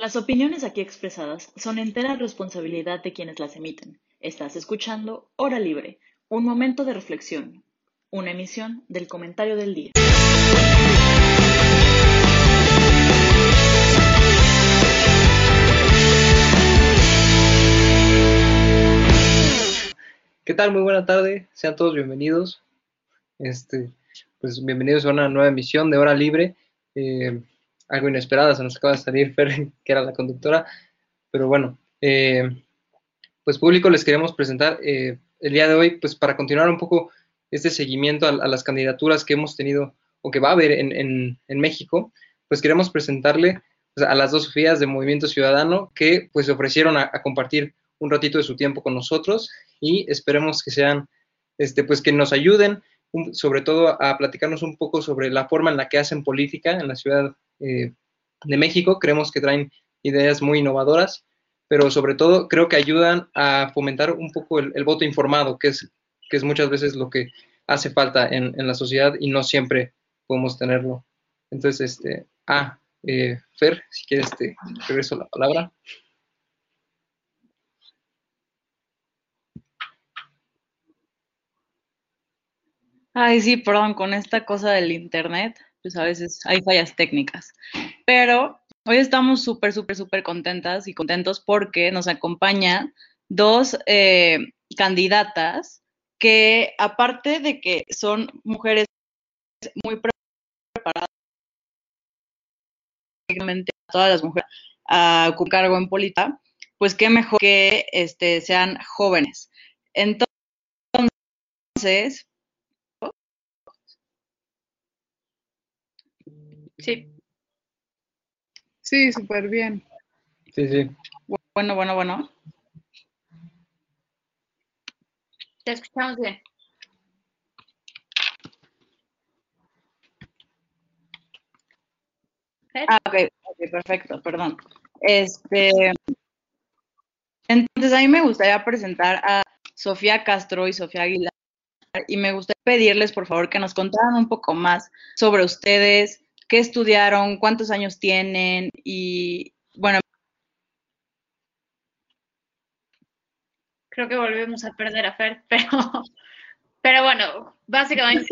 Las opiniones aquí expresadas son entera responsabilidad de quienes las emiten. Estás escuchando Hora Libre, un momento de reflexión, una emisión del comentario del día. ¿Qué tal? Muy buena tarde, sean todos bienvenidos. Este, pues bienvenidos a una nueva emisión de Hora Libre. Eh, algo inesperada, se nos acaba de salir Fer, que era la conductora, pero bueno, eh, pues público les queremos presentar eh, el día de hoy, pues para continuar un poco este seguimiento a, las candidaturas que hemos tenido o que va a haber en, México, pues queremos presentarle pues, a las dos Sofías de Movimiento Ciudadano que pues se ofrecieron a, compartir un ratito de su tiempo con nosotros y esperemos que sean, este, pues que nos ayuden sobre todo a platicarnos un poco sobre la forma en la que hacen política en la ciudad eh, de México. Creemos que traen ideas muy innovadoras, pero sobre todo creo que ayudan a fomentar un poco el, voto informado, que es, que es muchas veces lo que hace falta en, la sociedad y no siempre podemos tenerlo. Entonces, este, ah, eh, Fer, si quieres, te regreso la palabra. Ay, sí, perdón, con esta cosa del internet pues a veces hay fallas técnicas. Pero hoy estamos súper, súper, súper contentas y contentos porque nos acompañan dos eh, candidatas que aparte de que son mujeres muy preparadas, todas las mujeres a un cargo en política, pues qué mejor que este, sean jóvenes. Entonces, Sí. Sí, súper bien. Sí, sí. Bueno, bueno, bueno. Te escuchamos bien. Ah, ok, perfecto, perdón. Este, entonces a mí me gustaría presentar a Sofía Castro y Sofía Aguilar y me gustaría pedirles por favor que nos contaran un poco más sobre ustedes, qué estudiaron, cuántos años tienen y bueno. Creo que volvemos a perder a Fer, pero, pero bueno, básicamente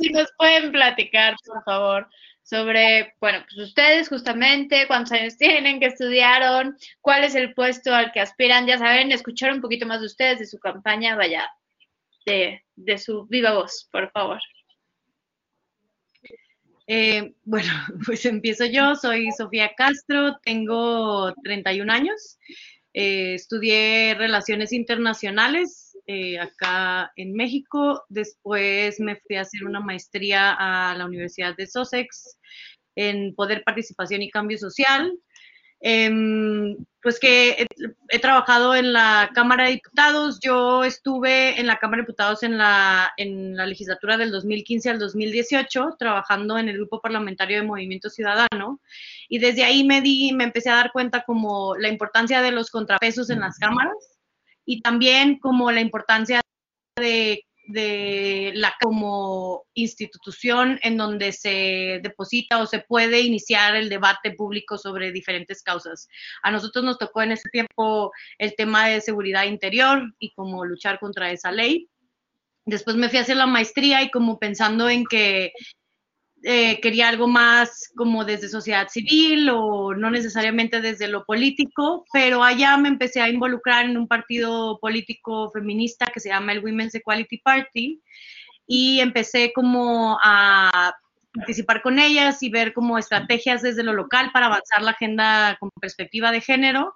si nos pueden platicar, por favor, sobre, bueno, pues ustedes justamente, cuántos años tienen, qué estudiaron, cuál es el puesto al que aspiran, ya saben, escuchar un poquito más de ustedes, de su campaña, vaya, de, de su viva voz, por favor. Eh, bueno, pues empiezo yo, soy Sofía Castro, tengo 31 años, eh, estudié Relaciones Internacionales eh, acá en México, después me fui a hacer una maestría a la Universidad de Sussex en Poder, Participación y Cambio Social. Em, pues que he, trabajado en la Cámara de Diputados. Yo estuve en la Cámara de Diputados en la, en la legislatura del 2015 al 2018, trabajando en el grupo parlamentario de Movimiento Ciudadano. Y desde ahí me, di, me empecé a dar cuenta como la importancia de los contrapesos en las cámaras y también como la importancia de de la como institución en donde se deposita o se puede iniciar el debate público sobre diferentes causas. A nosotros nos tocó en ese tiempo el tema de seguridad interior y cómo luchar contra esa ley. Después me fui a hacer la maestría y como pensando en que eh, quería algo más como desde sociedad civil o no necesariamente desde lo político, pero allá me empecé a involucrar en un partido político feminista que se llama el Women's Equality Party y empecé como a participar con ellas y ver como estrategias desde lo local para avanzar la agenda con perspectiva de género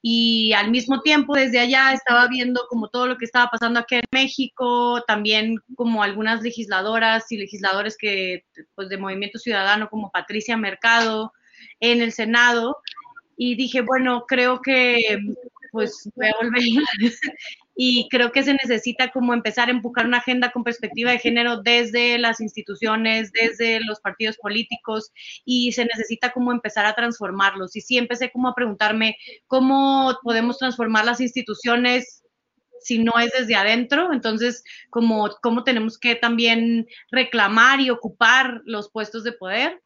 y al mismo tiempo desde allá estaba viendo como todo lo que estaba pasando aquí en México, también como algunas legisladoras y legisladores que pues de Movimiento Ciudadano como Patricia Mercado en el Senado y dije, bueno, creo que pues voy a volver y creo que se necesita como empezar a empujar una agenda con perspectiva de género desde las instituciones, desde los partidos políticos y se necesita como empezar a transformarlos. Y sí empecé como a preguntarme cómo podemos transformar las instituciones si no es desde adentro, entonces como cómo tenemos que también reclamar y ocupar los puestos de poder.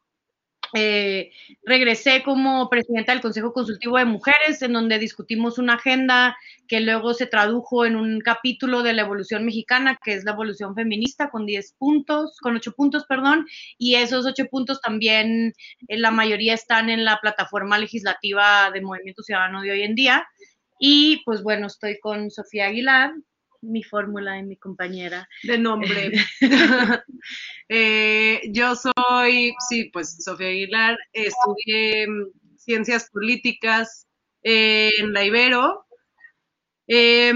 Eh, regresé como presidenta del Consejo Consultivo de Mujeres, en donde discutimos una agenda que luego se tradujo en un capítulo de la evolución mexicana, que es la evolución feminista, con 10 puntos, con 8 puntos, perdón, y esos 8 puntos también, eh, la mayoría están en la plataforma legislativa de Movimiento Ciudadano de hoy en día. Y pues bueno, estoy con Sofía Aguilar, mi fórmula y mi compañera. De nombre. eh, yo soy, sí, pues Sofía Aguilar, estudié mm, ciencias políticas en la Ibero. Eh,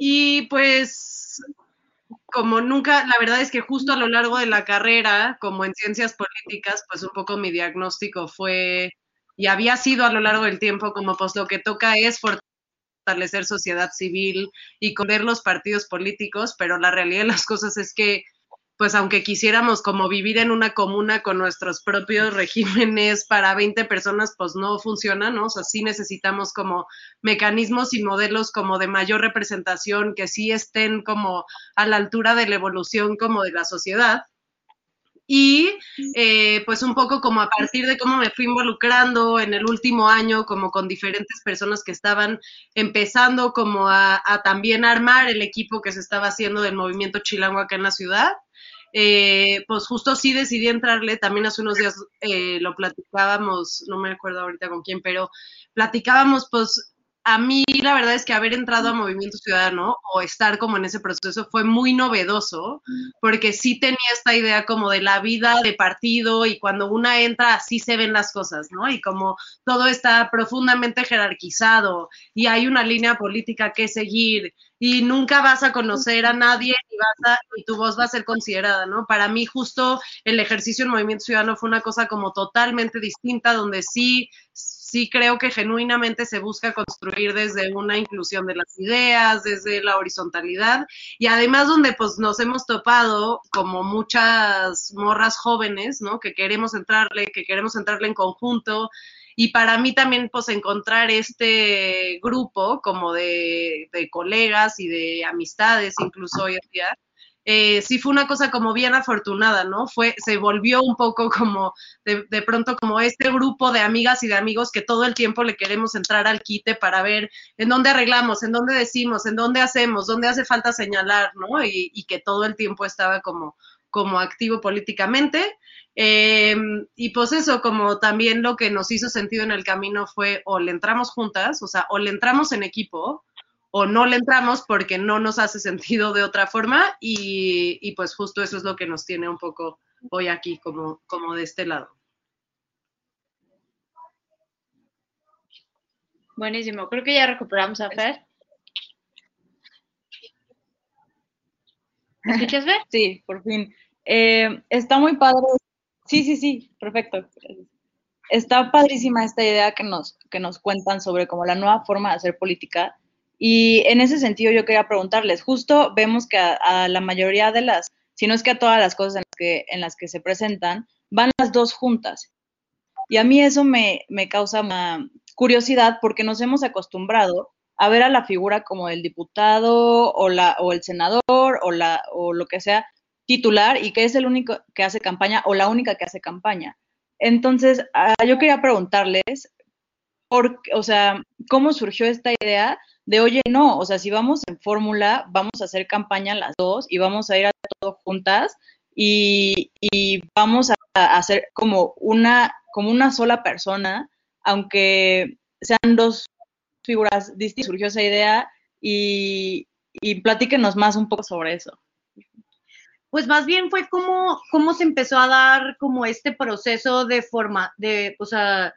y pues, como nunca, la verdad es que justo a lo largo de la carrera, como en ciencias políticas, pues un poco mi diagnóstico fue, y había sido a lo largo del tiempo, como pues lo que toca es fortalecer sociedad civil y ver los partidos políticos, pero la realidad de las cosas es que pues aunque quisiéramos como vivir en una comuna con nuestros propios regímenes para 20 personas, pues no funciona, ¿no? O sea, sí necesitamos como mecanismos y modelos como de mayor representación que sí estén como a la altura de la evolución como de la sociedad. Y eh, pues un poco como a partir de cómo me fui involucrando en el último año, como con diferentes personas que estaban empezando como a, también armar el equipo que se estaba haciendo del movimiento chilango acá en la ciudad, eh, pues justo sí decidí entrarle, también hace unos días eh, lo platicábamos, no me acuerdo ahorita con quién, pero platicábamos pues a mí la verdad es que haber entrado a Movimiento Ciudadano o estar como en ese proceso fue muy novedoso, porque sí tenía esta idea como de la vida de partido y cuando una entra así se ven las cosas, ¿no? Y como todo está profundamente jerarquizado y hay una línea política que seguir y nunca vas a conocer a nadie y, y tu voz va a ser considerada, ¿no? Para mí justo el ejercicio en Movimiento Ciudadano fue una cosa como totalmente distinta, donde sí sí creo que genuinamente se busca construir desde una inclusión de las ideas, desde la horizontalidad y además donde pues nos hemos topado como muchas morras jóvenes, ¿no? Que queremos entrarle, que queremos entrarle en conjunto y para mí también pues encontrar este grupo como de, de colegas y de amistades incluso hoy en día eh, sí fue una cosa como bien afortunada, ¿no? Fue, se volvió un poco como de, pronto como este grupo de amigas y de amigos que todo el tiempo le queremos entrar al quite para ver en dónde arreglamos, en dónde decimos, en dónde hacemos, dónde hace falta señalar, ¿no? Y, que todo el tiempo estaba como, como activo políticamente. Eh, y pues eso, como también lo que nos hizo sentido en el camino fue o le entramos juntas, o sea, o le entramos en equipo, o no le entramos porque no nos hace sentido de otra forma y, y, pues justo eso es lo que nos tiene un poco hoy aquí como, como de este lado. Buenísimo, creo que ya recuperamos a Fer. ¿Me escuchas, Fer? Sí, por fin. Eh, está muy padre. Sí, sí, sí, perfecto. Está padrísima esta idea que nos, que nos cuentan sobre como la nueva forma de hacer política y en ese sentido yo quería preguntarles, justo vemos que a, a, la mayoría de las, si no es que a todas las cosas en las que, en las que se presentan, van las dos juntas. Y a mí eso me, me causa una curiosidad porque nos hemos acostumbrado a ver a la figura como el diputado o, la, o el senador o, la, o lo que sea titular y que es el único que hace campaña o la única que hace campaña. Entonces, uh, yo quería preguntarles, por, o sea, ¿cómo surgió esta idea de, oye, no, o sea, si vamos en fórmula, vamos a hacer campaña las dos y vamos a ir a todo juntas y, y vamos a, hacer como una, como una sola persona, aunque sean dos figuras distintas, surgió esa idea y, y platíquenos más un poco sobre eso. Pues más bien fue como, cómo se empezó a dar como este proceso de forma, de, o sea,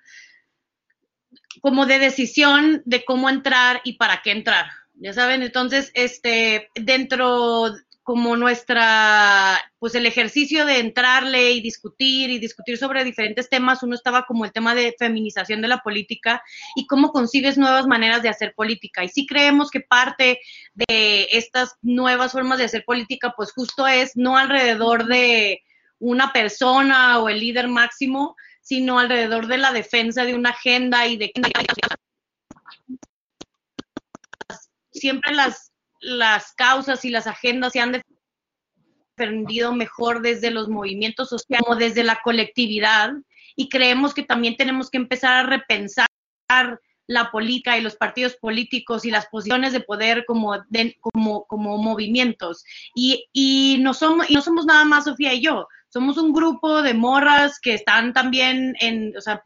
como de decisión de cómo entrar y para qué entrar. Ya saben, entonces, este, dentro como nuestra, pues el ejercicio de entrarle y discutir y discutir sobre diferentes temas, uno estaba como el tema de feminización de la política y cómo concibes nuevas maneras de hacer política. Y sí creemos que parte de estas nuevas formas de hacer política, pues justo es no alrededor de una persona o el líder máximo, sino alrededor de la defensa de una agenda y de siempre las, las causas y las agendas se han defendido mejor desde los movimientos sociales como desde la colectividad y creemos que también tenemos que empezar a repensar la política y los partidos políticos y las posiciones de poder como, como, como movimientos. Y, y, no somos, y no somos nada más Sofía y yo, somos un grupo de morras que están también en, o sea,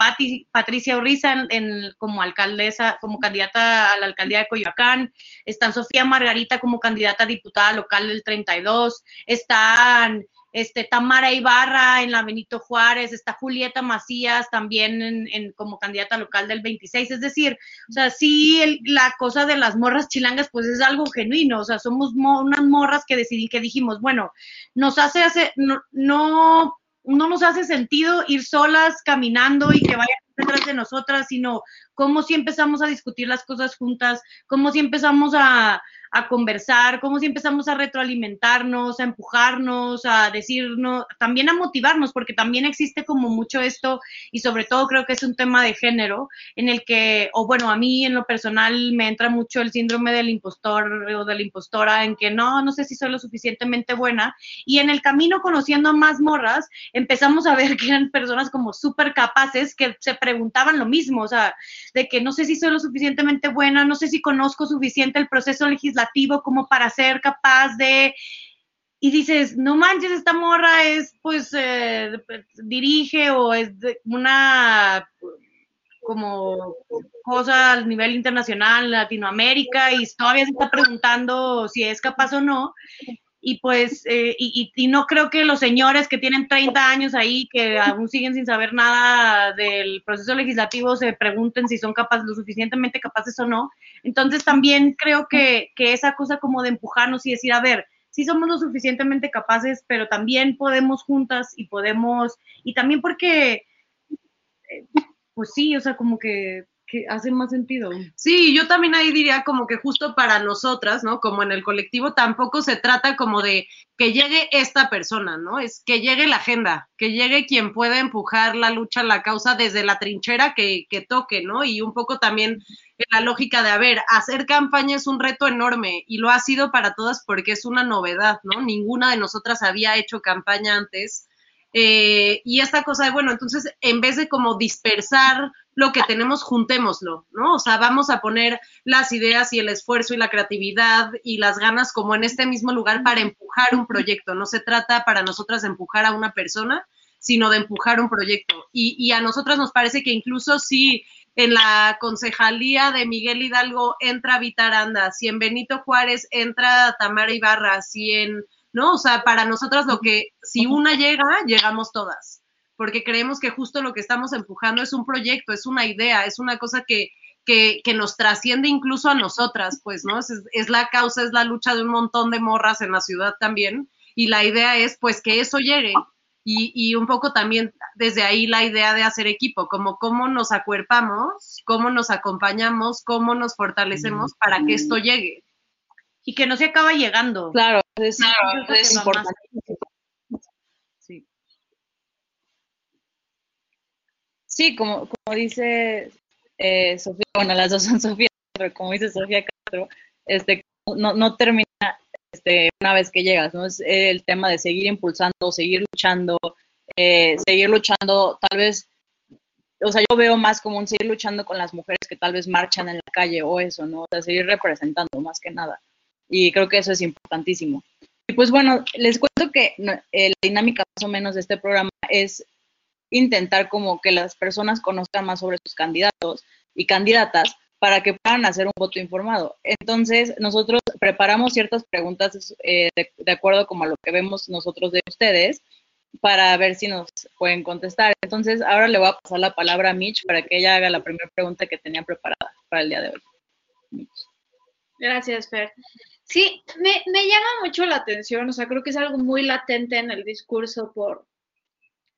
Patricia Urriza en, como alcaldesa, como candidata a la alcaldía de Coyoacán, están Sofía Margarita como candidata a diputada local del 32, están este, Tamara Ibarra en la Benito Juárez, está Julieta Macías también en, como candidata local del 26, es decir, o sea, sí la cosa de las morras chilangas pues es algo genuino, o sea, somos unas morras que decidí, que dijimos, bueno, nos hace, no, no nos hace sentido ir solas caminando y que vayan detrás de nosotras, sino cómo si empezamos a discutir las cosas juntas, cómo si empezamos a, a conversar, cómo si empezamos a retroalimentarnos, a empujarnos, a decirnos, también a motivarnos, porque también existe como mucho esto, y sobre todo creo que es un tema de género, en el que, o bueno, a mí en lo personal me entra mucho el síndrome del impostor o de la impostora, en que no, no sé si soy lo suficientemente buena, y en el camino conociendo a más morras, empezamos a ver que eran personas como súper capaces que se preguntaban lo mismo, o sea, de que no sé si soy lo suficientemente buena, no sé si conozco suficiente el proceso legislativo, como para ser capaz de y dices, no manches, esta morra es, pues, eh, dirige o es una como cosa a nivel internacional, Latinoamérica, y todavía se está preguntando si es capaz o no y pues, eh, y, y, no creo que los señores que tienen 30 años ahí, que aún siguen sin saber nada del proceso legislativo, se pregunten si son capaces, lo suficientemente capaces o no. Entonces también creo que, que esa cosa como de empujarnos y decir, a ver, sí somos lo suficientemente capaces, pero también podemos juntas y podemos, y también porque, eh, pues sí, o sea, como que que más sentido. Sí, yo también ahí diría como que justo para nosotras, ¿no? Como en el colectivo tampoco se trata como de que llegue esta persona, ¿no? Es que llegue la agenda, que llegue quien pueda empujar la lucha, la causa desde la trinchera que, que toque, ¿no? Y un poco también la lógica de, a ver, hacer campaña es un reto enorme y lo ha sido para todas porque es una novedad, ¿no? Ninguna de nosotras había hecho campaña antes. Eh, y esta cosa de, bueno, entonces en vez de como dispersar lo que tenemos, juntémoslo, ¿no? O sea, vamos a poner las ideas y el esfuerzo y la creatividad y las ganas como en este mismo lugar para empujar un proyecto. No se trata para nosotras de empujar a una persona, sino de empujar un proyecto. Y, y a nosotras nos parece que incluso si en la concejalía de Miguel Hidalgo entra Vitaranda, si en Benito Juárez entra Tamara Ibarra, si en, ¿no? O sea, para nosotras lo que, si una llega, llegamos todas porque creemos que justo lo que estamos empujando es un proyecto, es una idea, es una cosa que, que, que nos trasciende incluso a nosotras, pues, ¿no? Es, es, la causa, es la lucha de un montón de morras en la ciudad también, y la idea es, pues, que eso llegue. Y, y un poco también desde ahí la idea de hacer equipo, como cómo nos acuerpamos, cómo nos acompañamos, cómo nos fortalecemos para que esto llegue. Y que no se acaba llegando. Claro, es, claro, es importante. Sí, como, como dice eh, Sofía, bueno, las dos son Sofía, pero como dice Sofía Castro, este, no, no termina este, una vez que llegas, ¿no? Es el tema de seguir impulsando, seguir luchando, eh, seguir luchando, tal vez, o sea, yo veo más como un seguir luchando con las mujeres que tal vez marchan en la calle o eso, ¿no? O sea, seguir representando más que nada. Y creo que eso es importantísimo. Y pues bueno, les cuento que eh, la dinámica más o menos de este programa es intentar como que las personas conozcan más sobre sus candidatos y candidatas para que puedan hacer un voto informado. Entonces, nosotros preparamos ciertas preguntas eh, de, acuerdo como a lo que vemos nosotros de ustedes para ver si nos pueden contestar. Entonces, ahora le voy a pasar la palabra a Mitch para que ella haga la primera pregunta que tenía preparada para el día de hoy. Gracias, Fer. Sí, me, me llama mucho la atención, o sea, creo que es algo muy latente en el discurso por,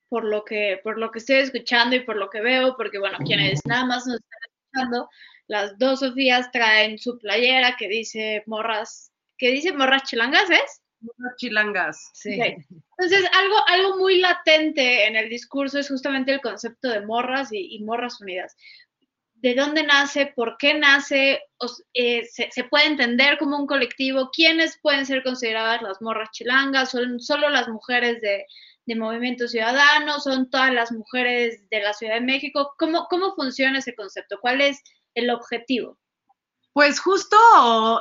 por lo que, por lo que estoy escuchando y por lo que veo, porque bueno, quienes nada más nos están escuchando, las dos Sofías traen su playera que dice morras, que dice morras chilangas, ¿es? Morras chilangas. Sí. Entonces, algo, algo muy latente en el discurso es justamente el concepto de morras y, y morras unidas. ¿De dónde nace? ¿Por qué nace? O, eh, se, se, puede entender como un colectivo? ¿Quiénes pueden ser consideradas las morras chilangas? ¿Son solo las mujeres de, de Movimiento Ciudadano, son todas las mujeres de la Ciudad de México. ¿Cómo, cómo funciona ese concepto? ¿Cuál es el objetivo? Pues justo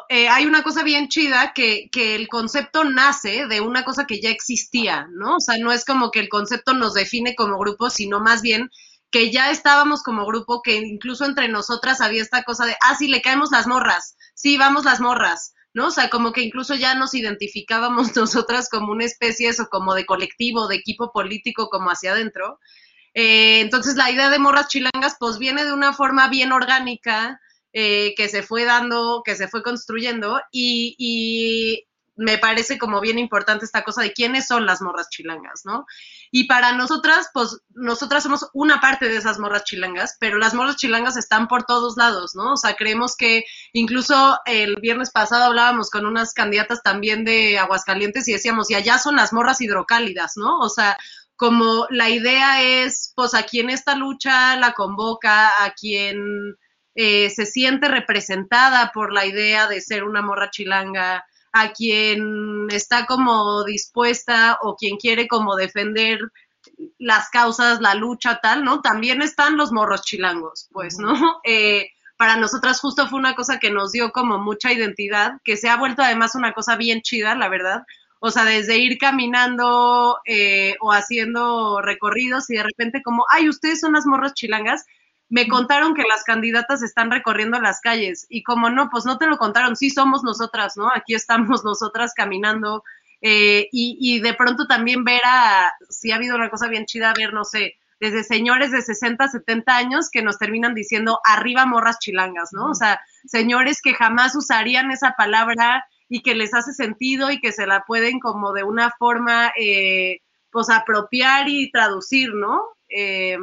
eh, hay una cosa bien chida que, que, el concepto nace de una cosa que ya existía, ¿no? O sea, no es como que el concepto nos define como grupo, sino más bien que ya estábamos como grupo, que incluso entre nosotras había esta cosa de, ah, sí, le caemos las morras, sí, vamos las morras, ¿no? O sea, como que incluso ya nos identificábamos nosotras como una especie, o como de colectivo, de equipo político, como hacia adentro. Eh, entonces, la idea de morras chilangas, pues viene de una forma bien orgánica, eh, que se fue dando, que se fue construyendo y, me parece como bien importante esta cosa de quiénes son las morras chilangas, ¿no? Y para nosotras, pues nosotras somos una parte de esas morras chilangas, pero las morras chilangas están por todos lados, ¿no? O sea, creemos que incluso el viernes pasado hablábamos con unas candidatas también de Aguascalientes y decíamos, y allá son las morras hidrocálidas, ¿no? O sea, como la idea es, pues a quien esta lucha la convoca, a quien eh, se siente representada por la idea de ser una morra chilanga, a quien está como dispuesta o quien quiere como defender las causas, la lucha, tal, ¿no? También están los morros chilangos, pues, ¿no? Eh, para nosotras justo fue una cosa que nos dio como mucha identidad, que se ha vuelto además una cosa bien chida, la verdad. O sea, desde ir caminando eh, o haciendo recorridos y de repente como, ay, ustedes son las morras chilangas, me contaron que las candidatas están recorriendo las calles y como no, pues no te lo contaron, sí somos nosotras, ¿no? Aquí estamos nosotras caminando eh, y, y, de pronto también ver a, si ha habido una cosa bien chida, ver, no sé, desde señores de 60, 70 años que nos terminan diciendo arriba morras chilangas, ¿no? O sea, señores que jamás usarían esa palabra y que les hace sentido y que se la pueden como de una forma, eh, pues apropiar y traducir, ¿no? Eh,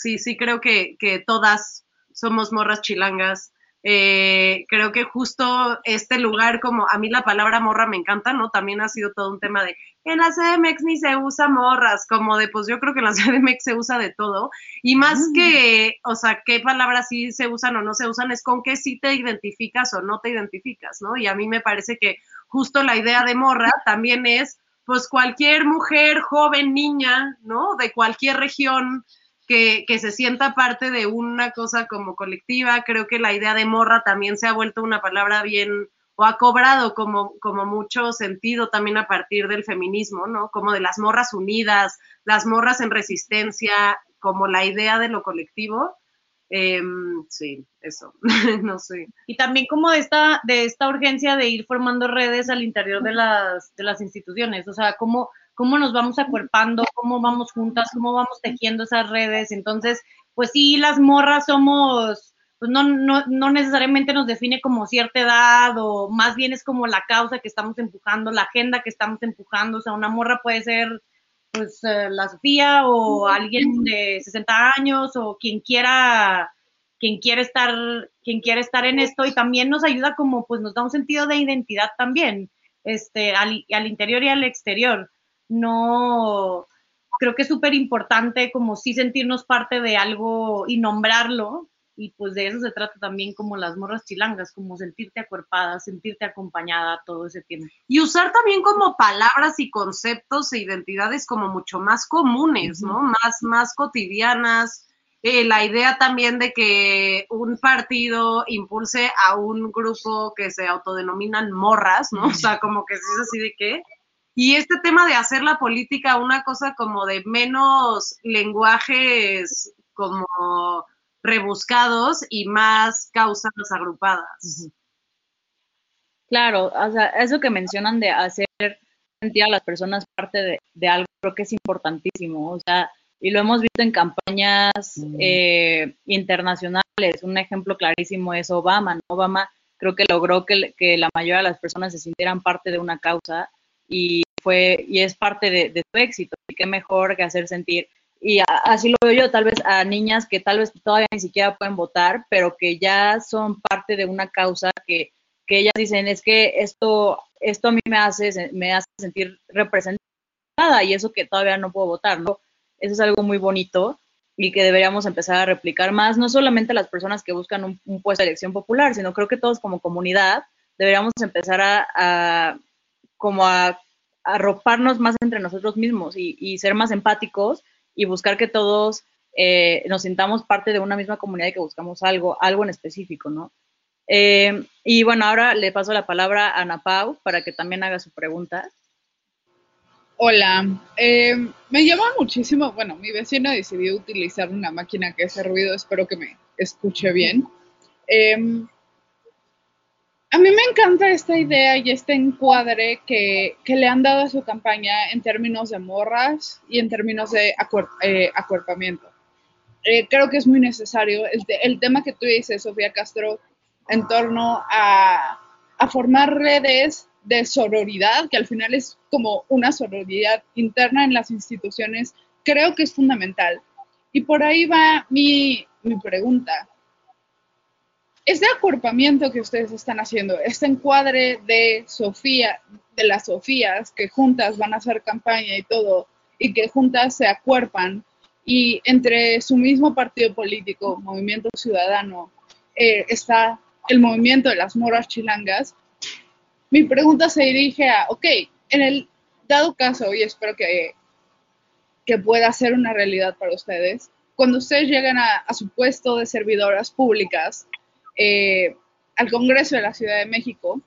sí, sí creo que, que todas somos morras chilangas. Eh, creo que justo este lugar, como a mí la palabra morra me encanta, ¿no? También ha sido todo un tema de, en la CDMX ni se usa morras, como de, pues yo creo que en la CDMX se usa de todo. Y más mm. que, o sea, qué palabras sí se usan o no se usan, es con qué sí te identificas o no te identificas, ¿no? Y a mí me parece que justo la idea de morra también es, pues cualquier mujer, joven, niña, ¿no? De cualquier región, que, se sienta parte de una cosa como colectiva. Creo que la idea de morra también se ha vuelto una palabra bien o ha cobrado como, como mucho sentido también a partir del feminismo, ¿no? Como de las morras unidas, las morras en resistencia, como la idea de lo colectivo. Eh, sí, eso, no sé. Y también como de esta, de esta urgencia de ir formando redes al interior de las, de las instituciones, o sea, como cómo nos vamos acuerpando, cómo vamos juntas, cómo vamos tejiendo esas redes. Entonces, pues sí, las morras somos, pues no, no, no necesariamente nos define como cierta edad o más bien es como la causa que estamos empujando, la agenda que estamos empujando. O sea, una morra puede ser pues eh, la Sofía o alguien de 60 años o quien quiera quien quiere estar quien quiere estar en esto y también nos ayuda como pues nos da un sentido de identidad también este al, al interior y al exterior no, creo que es súper importante como sí sentirnos parte de algo y nombrarlo, y pues de eso se trata también como las morras chilangas, como sentirte acuerpada, sentirte acompañada todo ese tiempo. Y usar también como palabras y conceptos e identidades como mucho más comunes, ¿no? Más, más cotidianas. Eh, la idea también de que un partido impulse a un grupo que se autodenominan morras, ¿no? O sea, como que es así de qué y este tema de hacer la política una cosa como de menos lenguajes como rebuscados y más causas agrupadas. Claro, o sea, eso que mencionan de hacer sentir a las personas parte de, algo, creo que es importantísimo, o sea, y lo hemos visto en campañas eh, internacionales. Un ejemplo clarísimo es Obama, Obama creo que logró que, que la mayoría de las personas se sintieran parte de una causa y fue y es parte de, tu éxito. Y qué mejor que hacer sentir. Y así lo veo yo, tal vez a niñas que tal vez todavía ni siquiera pueden votar, pero que ya son parte de una causa que, que ellas dicen es que esto, esto a mí me hace, me hace sentir representada y eso que todavía no puedo votar, ¿no? Eso es algo muy bonito y que deberíamos empezar a replicar más, no solamente las personas que buscan un, un puesto de elección popular, sino creo que todos como comunidad deberíamos empezar a, a como a arroparnos más entre nosotros mismos y, ser más empáticos y buscar que todos eh, nos sintamos parte de una misma comunidad y que buscamos algo, algo en específico, ¿no? Eh, y bueno, ahora le paso la palabra a Ana Pau para que también haga su pregunta. Hola, eh, me llama muchísimo, bueno, mi vecino decidió utilizar una máquina que hace ruido, espero que me escuche bien. A mí me encanta esta idea y este encuadre que, le han dado a su campaña en términos de morras y en términos de eh, acuerpamiento. Eh, creo que es muy necesario. El, tema que tú dices, Sofía Castro, en torno a formar redes de sororidad, que al final es como una sororidad interna en las instituciones, creo que es fundamental. Y por ahí va mi, pregunta. Este acuerpamiento que ustedes están haciendo, este encuadre de Sofía, de las Sofías, que juntas van a hacer campaña y todo, y que juntas se acuerpan, y entre su mismo partido político, Movimiento Ciudadano, eh, está el movimiento de las moras chilangas, mi pregunta se dirige a, ok, en el dado caso, y espero que, que pueda ser una realidad para ustedes, cuando ustedes llegan a, su puesto de servidoras públicas eh, al Congreso de la Ciudad de México,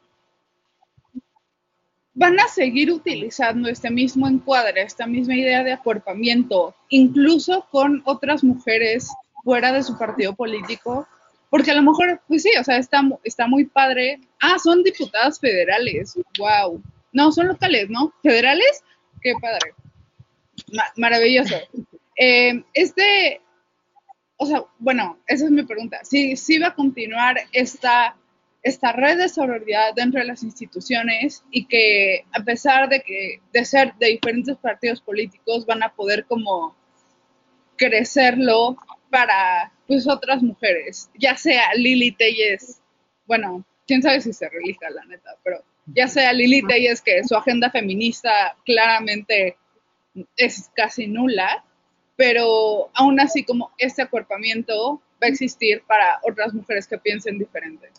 van a seguir utilizando este mismo encuadre, esta misma idea de acuerpamiento, incluso con otras mujeres fuera de su partido político, porque a lo mejor, pues sí, o sea, está, está muy padre. Ah, son diputadas federales. Wow. No, son locales, ¿no? ¿Federales? Qué padre. maravilloso. Eh, este, o sea, bueno, esa es mi pregunta. Si sí, va a continuar esta, esta red de sororidad dentro de las instituciones y que a pesar de que de ser de diferentes partidos políticos van a poder como crecerlo para pues otras mujeres, ya sea Lili Telles, bueno, quién sabe si se relija la neta, pero ya sea Lili Telles que su agenda feminista claramente es casi nula, pero aún así como este acuerpamiento va a existir para otras mujeres que piensen diferente.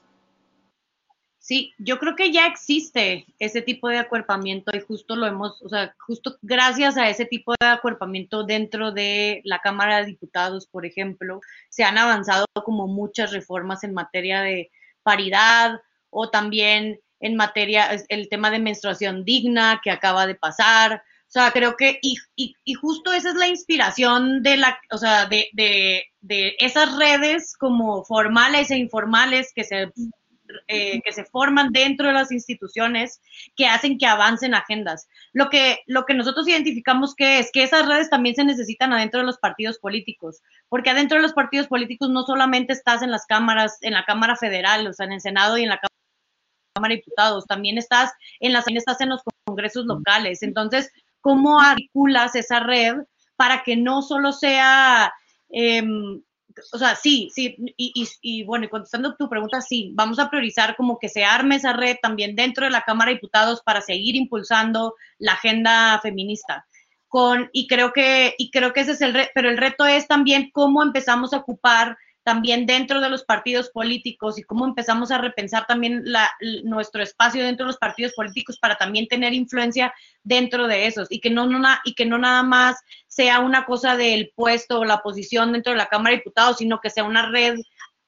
Sí, yo creo que ya existe ese tipo de acuerpamiento y justo lo hemos, o sea, justo gracias a ese tipo de acuerpamiento dentro de la Cámara de Diputados, por ejemplo, se han avanzado como muchas reformas en materia de paridad o también en materia, el tema de menstruación digna que acaba de pasar. O sea, creo que, y, y, y justo esa es la inspiración de la, o sea, de, de, de esas redes como formales e informales que se eh, que se forman dentro de las instituciones que hacen que avancen agendas. Lo que, lo que nosotros identificamos que es que esas redes también se necesitan adentro de los partidos políticos, porque adentro de los partidos políticos no solamente estás en las cámaras, en la Cámara Federal, o sea, en el Senado y en la Cámara de Diputados, también estás en las estás en los congresos locales. Entonces, ¿cómo articulas esa red para que no solo sea em, o sea, sí, sí, y, bueno, y contestando tu pregunta, sí, vamos a priorizar como que se arme esa red también dentro de la Cámara de Diputados para seguir impulsando la agenda feminista. Con, y creo que, y creo que ese es el reto, pero el reto es también cómo empezamos a ocupar también dentro de los partidos políticos y cómo empezamos a repensar también la, nuestro espacio dentro de los partidos políticos para también tener influencia dentro de esos y que no, no, y que no nada más sea una cosa del puesto o la posición dentro de la Cámara de Diputados, sino que sea una red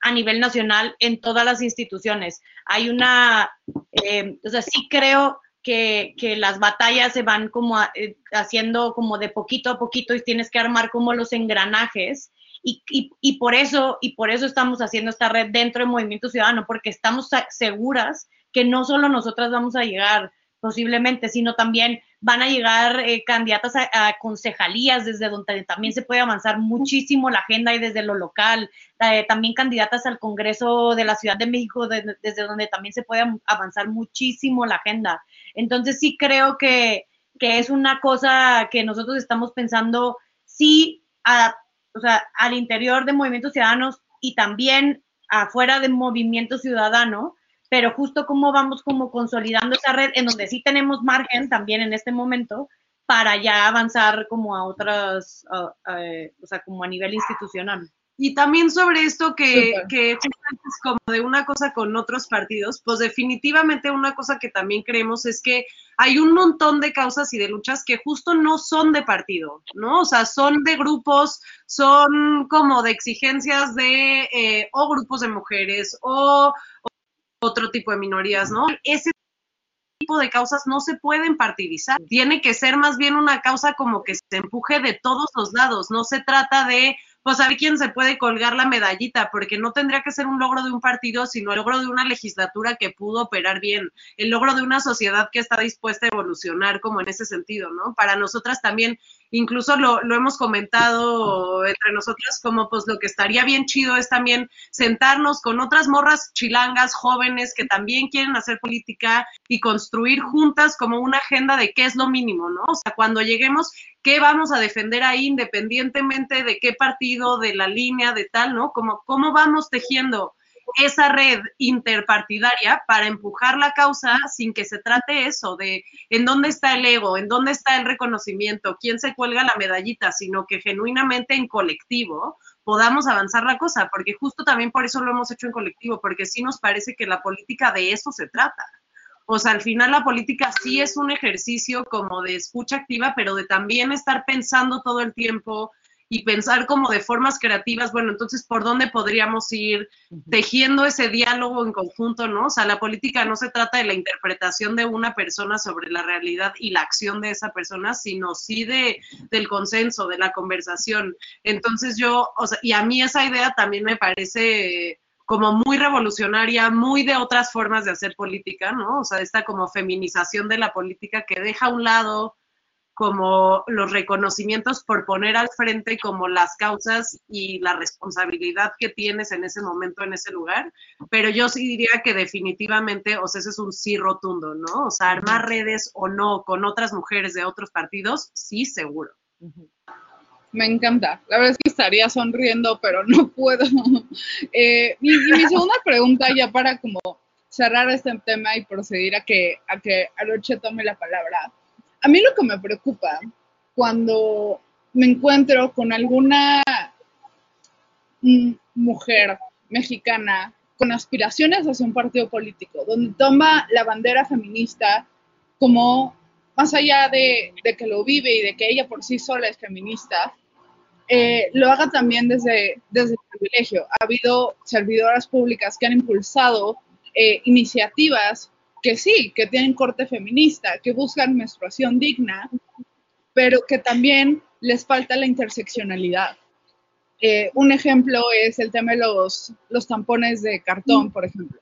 a nivel nacional en todas las instituciones. Hay una, eh, o sea, sí creo que, que, las batallas se van como eh, haciendo como de poquito a poquito y tienes que armar como los engranajes y, y, por eso, y por eso estamos haciendo esta red dentro del Movimiento Ciudadano, porque estamos seguras que no solo nosotras vamos a llegar posiblemente, sino también van a llegar eh, candidatas a, concejalías desde donde también se puede avanzar muchísimo la agenda y desde lo local, eh, también candidatas al Congreso de la Ciudad de México desde donde también se puede avanzar muchísimo la agenda. Entonces sí creo que, que es una cosa que nosotros estamos pensando, sí, a, o sea, al interior de movimientos ciudadanos y también afuera de movimiento ciudadano, pero justo como vamos como consolidando esa red en donde sí tenemos margen también en este momento para ya avanzar como a otras, eh, o sea, como a nivel institucional. Y también sobre esto que, que es como de una cosa con otros partidos, pues definitivamente una cosa que también creemos es que hay un montón de causas y de luchas que justo no son de partido, ¿no? O sea, son de grupos, son como de exigencias de eh, o grupos de mujeres o, o otro tipo de minorías, ¿no? Ese tipo de causas no se pueden partidizar. Tiene que ser más bien una causa como que se empuje de todos los lados. No se trata de, pues, a ver quién se puede colgar la medallita, porque no tendría que ser un logro de un partido, sino el logro de una legislatura que pudo operar bien, el logro de una sociedad que está dispuesta a evolucionar como en ese sentido, ¿no? Para nosotras también, incluso lo, hemos comentado entre nosotras, como pues lo que estaría bien chido es también sentarnos con otras morras chilangas jóvenes que también quieren hacer política y construir juntas como una agenda de qué es lo mínimo, ¿no? O sea, cuando lleguemos, ¿qué vamos a defender ahí independientemente de qué partido, de la línea, de tal, ¿no? Como cómo vamos tejiendo esa red interpartidaria para empujar la causa sin que se trate eso de en dónde está el ego, en dónde está el reconocimiento, quién se cuelga la medallita, sino que genuinamente en colectivo podamos avanzar la cosa, porque justo también por eso lo hemos hecho en colectivo, porque sí nos parece que la política de eso se trata. O sea, al final la política sí es un ejercicio como de escucha activa, pero de también estar pensando todo el tiempo y pensar como de formas creativas, bueno, entonces, ¿por dónde podríamos ir tejiendo ese diálogo en conjunto, no? O sea, la política no se trata de la interpretación de una persona sobre la realidad y la acción de esa persona, sino sí de, del consenso, de la conversación. Entonces yo, o sea, y a mí esa idea también me parece como muy revolucionaria, muy de otras formas de hacer política, ¿no? O sea, esta como feminización de la política que deja a un lado como los reconocimientos por poner al frente como las causas y la responsabilidad que tienes en ese momento, en ese lugar, pero yo sí diría que definitivamente, o sea, ese es un sí rotundo, ¿no? O sea, armar redes o no con otras mujeres de otros partidos, sí, seguro. Me encanta. La verdad es que estaría sonriendo, pero no puedo. Eh, y, mi segunda pregunta, ya para como cerrar este tema y proceder a que, a que Aroche tome la palabra. A mí lo que me preocupa cuando me encuentro con alguna mujer mexicana con aspiraciones hacia un partido político, donde toma la bandera feminista como, más allá de que lo vive y de que ella por sí sola es feminista, eh, lo haga también desde, desde el privilegio. Ha habido servidoras públicas que han impulsado eh, iniciativas que sí, que tienen corte feminista, que buscan menstruación digna, pero que también les falta la interseccionalidad. Eh, un ejemplo es el tema de los, los tampones de cartón, por ejemplo,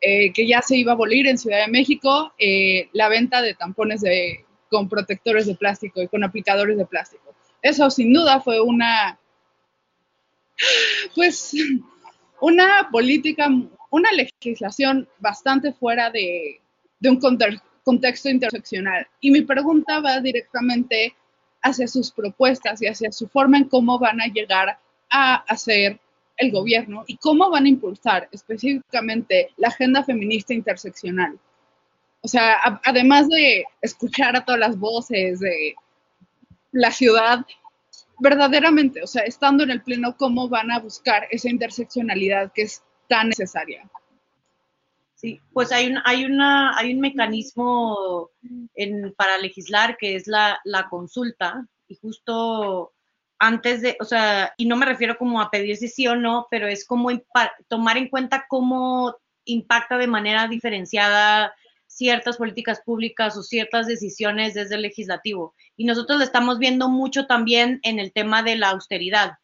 que ya se iba a abolir en Ciudad de México la venta de tampones con protectores de plástico y con aplicadores de plástico. Eso sin duda fue una, pues, una política, una legislación bastante fuera de, un contexto interseccional. Y mi pregunta va directamente hacia sus propuestas y hacia su forma en cómo van a llegar a hacer el gobierno y cómo van a impulsar específicamente la agenda feminista interseccional. O sea, además de escuchar a todas las voces de la ciudad, verdaderamente, o sea, estando en el pleno, cómo van a buscar esa interseccionalidad que es tan necesaria. Sí, pues hay un, hay una, hay un mecanismo en, para legislar que es la, la consulta, y justo antes de, o sea, y no me refiero como a pedir si sí o no, pero es como tomar en cuenta cómo impacta de manera diferenciada ciertas políticas públicas o ciertas decisiones desde el legislativo. Y nosotros lo estamos viendo mucho también en el tema de la austeridad,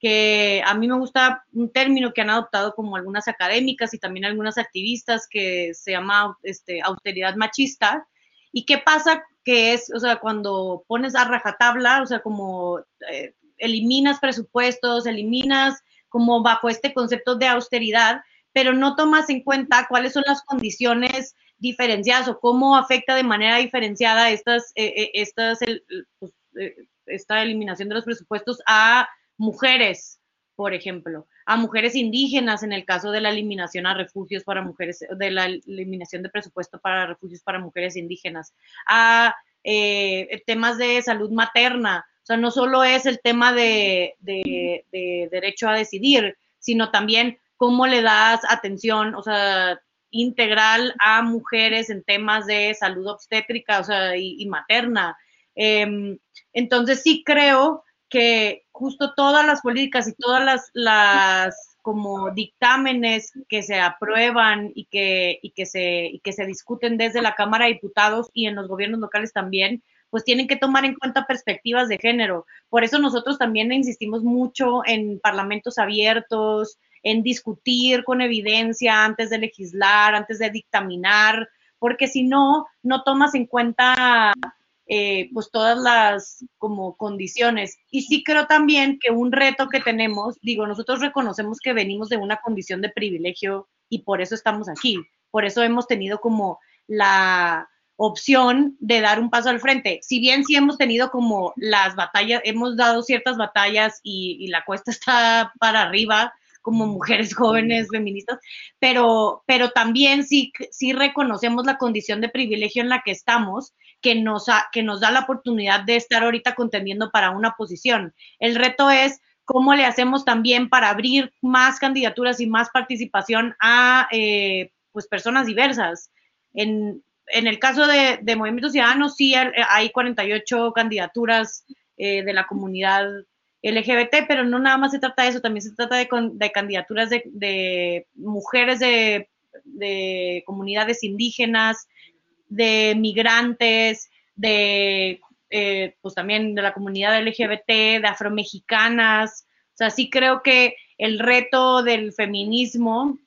que a mí me gusta un término que han adoptado como algunas académicas y también algunas activistas que se llama este, austeridad machista. ¿Y qué pasa? Que es, o sea, cuando pones a rajatabla, o sea, como eh, eliminas presupuestos, eliminas como bajo este concepto de austeridad, pero no tomas en cuenta cuáles son las condiciones diferenciadas o cómo afecta de manera diferenciada estas, eh, eh, estas el, pues, eh, esta eliminación de los presupuestos a mujeres, por ejemplo, a mujeres indígenas en el caso de la eliminación a refugios para mujeres, de la eliminación de presupuesto para refugios para mujeres indígenas, a eh, temas de salud materna. O sea, no solo es el tema de, de, de derecho a decidir, sino también cómo le das atención, o sea, integral a mujeres en temas de salud obstétrica, o sea, y, materna. Em, entonces sí creo que justo todas las políticas y todas las, las como dictámenes que se aprueban y que, y, que se, y que se discuten desde la Cámara de Diputados y en los gobiernos locales también, pues tienen que tomar en cuenta perspectivas de género. Por eso nosotros también insistimos mucho en parlamentos abiertos, en discutir con evidencia antes de legislar, antes de dictaminar, porque si no, no tomas en cuenta eh, pues todas las como condiciones. Y sí creo también que un reto que tenemos, digo, nosotros reconocemos que venimos de una condición de privilegio y por eso estamos aquí, por eso hemos tenido como la opción de dar un paso al frente. Si bien sí hemos tenido como las batallas, hemos dado ciertas batallas y, y la cuesta está para arriba, como mujeres jóvenes feministas, pero, pero también sí, sí reconocemos la condición de privilegio en la que estamos, que nos, que nos da la oportunidad de estar ahorita contendiendo para una posición. El reto es cómo le hacemos también para abrir más candidaturas y más participación a eh, pues personas diversas. En, en el caso de, de Movimiento Ciudadano, sí hay 48 candidaturas eh, de la comunidad LGBT, pero no nada más se trata de eso, también se trata de, de candidaturas de, mujeres de, comunidades indígenas, de migrantes, de eh, pues también de la comunidad LGBT, de afromexicanas. O sea, sí creo que el reto del feminismo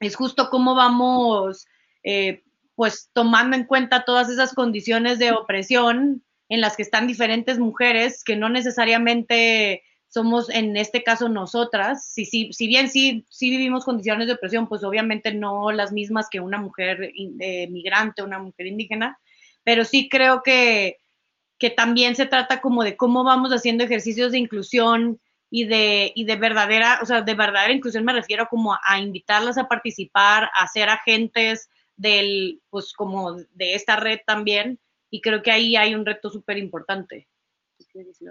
es justo cómo vamos eh, pues tomando en cuenta todas esas condiciones de opresión en las que están diferentes mujeres que no necesariamente somos en este caso nosotras, si, si, si bien sí, sí vivimos condiciones de opresión, pues obviamente no las mismas que una mujer eh, migrante, una mujer indígena, pero sí creo que, que también se trata como de cómo vamos haciendo ejercicios de inclusión y de, y de verdadera, o sea, de verdadera inclusión me refiero como a, a invitarlas a participar, a ser agentes del, pues como de esta red también, y creo que ahí hay un reto súper importante.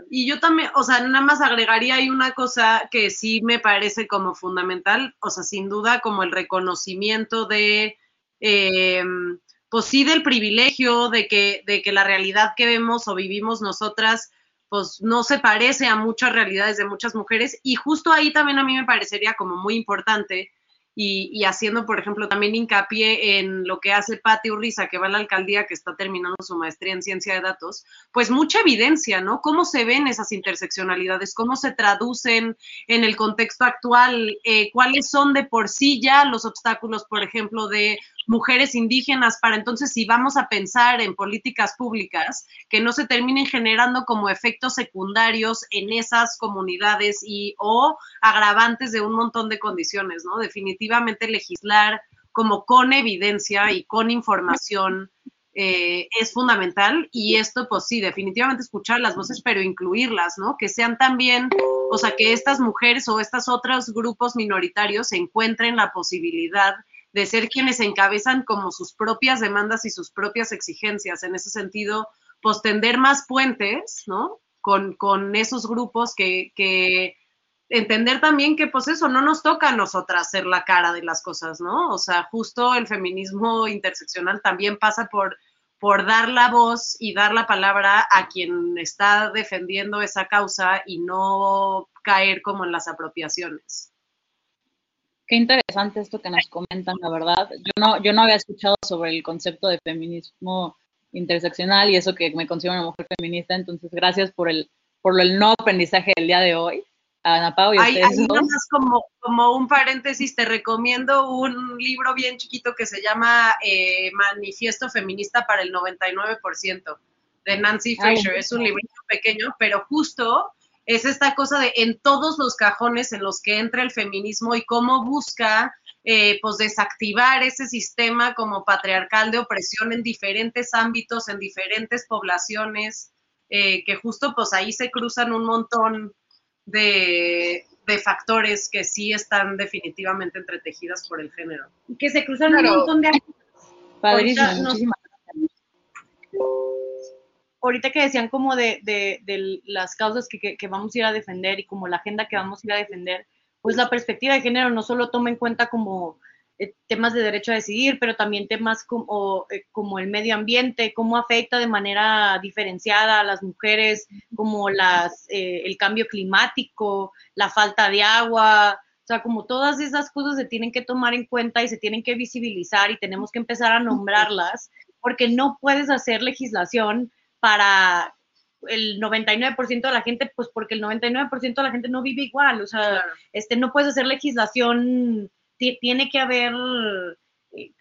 Y yo también, o sea, nada más agregaría ahí una cosa que sí me parece como fundamental, o sea, sin duda como el reconocimiento de, eh, pues sí, del privilegio de que, de que la realidad que vemos o vivimos nosotras, pues no se parece a muchas realidades de muchas mujeres. Y justo ahí también a mí me parecería como muy importante y, haciendo, por ejemplo, también hincapié en lo que hace Patti Urriza, que va a la alcaldía, que está terminando su maestría en ciencia de datos, pues mucha evidencia, ¿no? ¿Cómo se ven esas interseccionalidades? ¿Cómo se traducen en el contexto actual? Eh, ¿Cuáles son de por sí ya los obstáculos, por ejemplo, de mujeres indígenas para entonces si vamos a pensar en políticas públicas que no se terminen generando como efectos secundarios en esas comunidades y o agravantes de un montón de condiciones, ¿no? Definitivamente legislar como con evidencia y con información eh, es fundamental y esto pues sí, definitivamente escuchar las voces pero incluirlas, ¿no? Que sean también, o sea, que estas mujeres o estos otros grupos minoritarios encuentren la posibilidad de ser quienes encabezan como sus propias demandas y sus propias exigencias. En ese sentido, pues tender más puentes, ¿no? Con, con esos grupos que, que, entender también que pues eso no nos toca a nosotras ser la cara de las cosas, ¿no? O sea, justo el feminismo interseccional también pasa por, por dar la voz y dar la palabra a quien está defendiendo esa causa y no caer como en las apropiaciones. Qué interesante esto que nos comentan, la verdad. Yo no, yo no había escuchado sobre el concepto de feminismo interseccional y eso que me considero una mujer feminista, entonces gracias por el, por el no aprendizaje del día de hoy. Ana Pau y ustedes ahí más como, como un paréntesis, te recomiendo un libro bien chiquito que se llama eh, Manifiesto Feminista para el 99% de Nancy Fraser. es un libro pequeño, pero justo es esta cosa de en todos los cajones en los que entra el feminismo y cómo busca eh, pues desactivar ese sistema como patriarcal de opresión en diferentes ámbitos, en diferentes poblaciones, eh, que justo pues ahí se cruzan un montón de, factores que sí están definitivamente entretejidas por el género. Que se cruzan un montón de... Padrísimo, muchísimas ahorita que decían como de, de, de las causas que, que, que, vamos a ir a defender y como la agenda que vamos a ir a defender, pues la perspectiva de género no solo toma en cuenta como eh, temas de derecho a decidir, pero también temas como, eh, como el medio ambiente, cómo afecta de manera diferenciada a las mujeres, como las, eh, el cambio climático, la falta de agua, o sea, como todas esas cosas se tienen que tomar en cuenta y se tienen que visibilizar y tenemos que empezar a nombrarlas, porque no puedes hacer legislación para el 99% de la gente, pues porque el 99% de la gente no vive igual, o sea, claro. este, no puedes hacer legislación tiene que haber eh,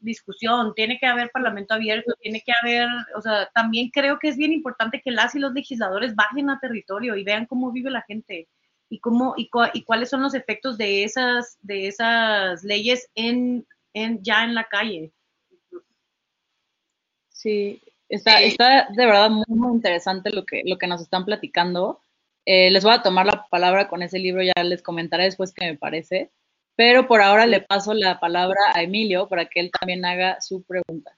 discusión, tiene que haber parlamento abierto, tiene que haber, o sea, también creo que es bien importante que las y los legisladores bajen a territorio y vean cómo vive la gente y cómo y, cu y cuáles son los efectos de esas de esas leyes en, en ya en la calle. Sí, está, está de verdad muy, muy interesante lo que, lo que nos están platicando. Eh, les voy a tomar la palabra con ese libro, ya les comentaré después qué me parece. Pero por ahora le paso la palabra a Emilio para que él también haga su pregunta.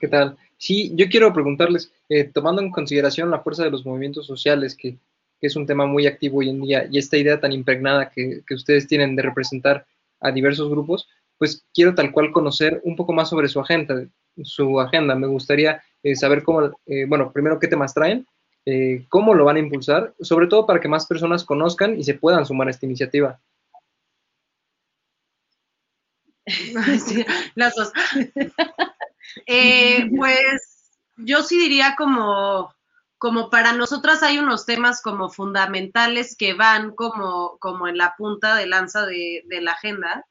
¿Qué tal? Sí, yo quiero preguntarles, eh, tomando en consideración la fuerza de los movimientos sociales, que, que, es un tema muy activo hoy en día, y esta idea tan impregnada que, que, ustedes tienen de representar a diversos grupos, pues quiero tal cual conocer un poco más sobre su agenda. Su agenda. Me gustaría eh, saber cómo, eh, bueno, primero qué temas traen, eh, cómo lo van a impulsar, sobre todo para que más personas conozcan y se puedan sumar a esta iniciativa. Sí, las dos. eh, pues yo sí diría como, como para nosotras hay unos temas como fundamentales que van como, como en la punta de lanza de, de la agenda,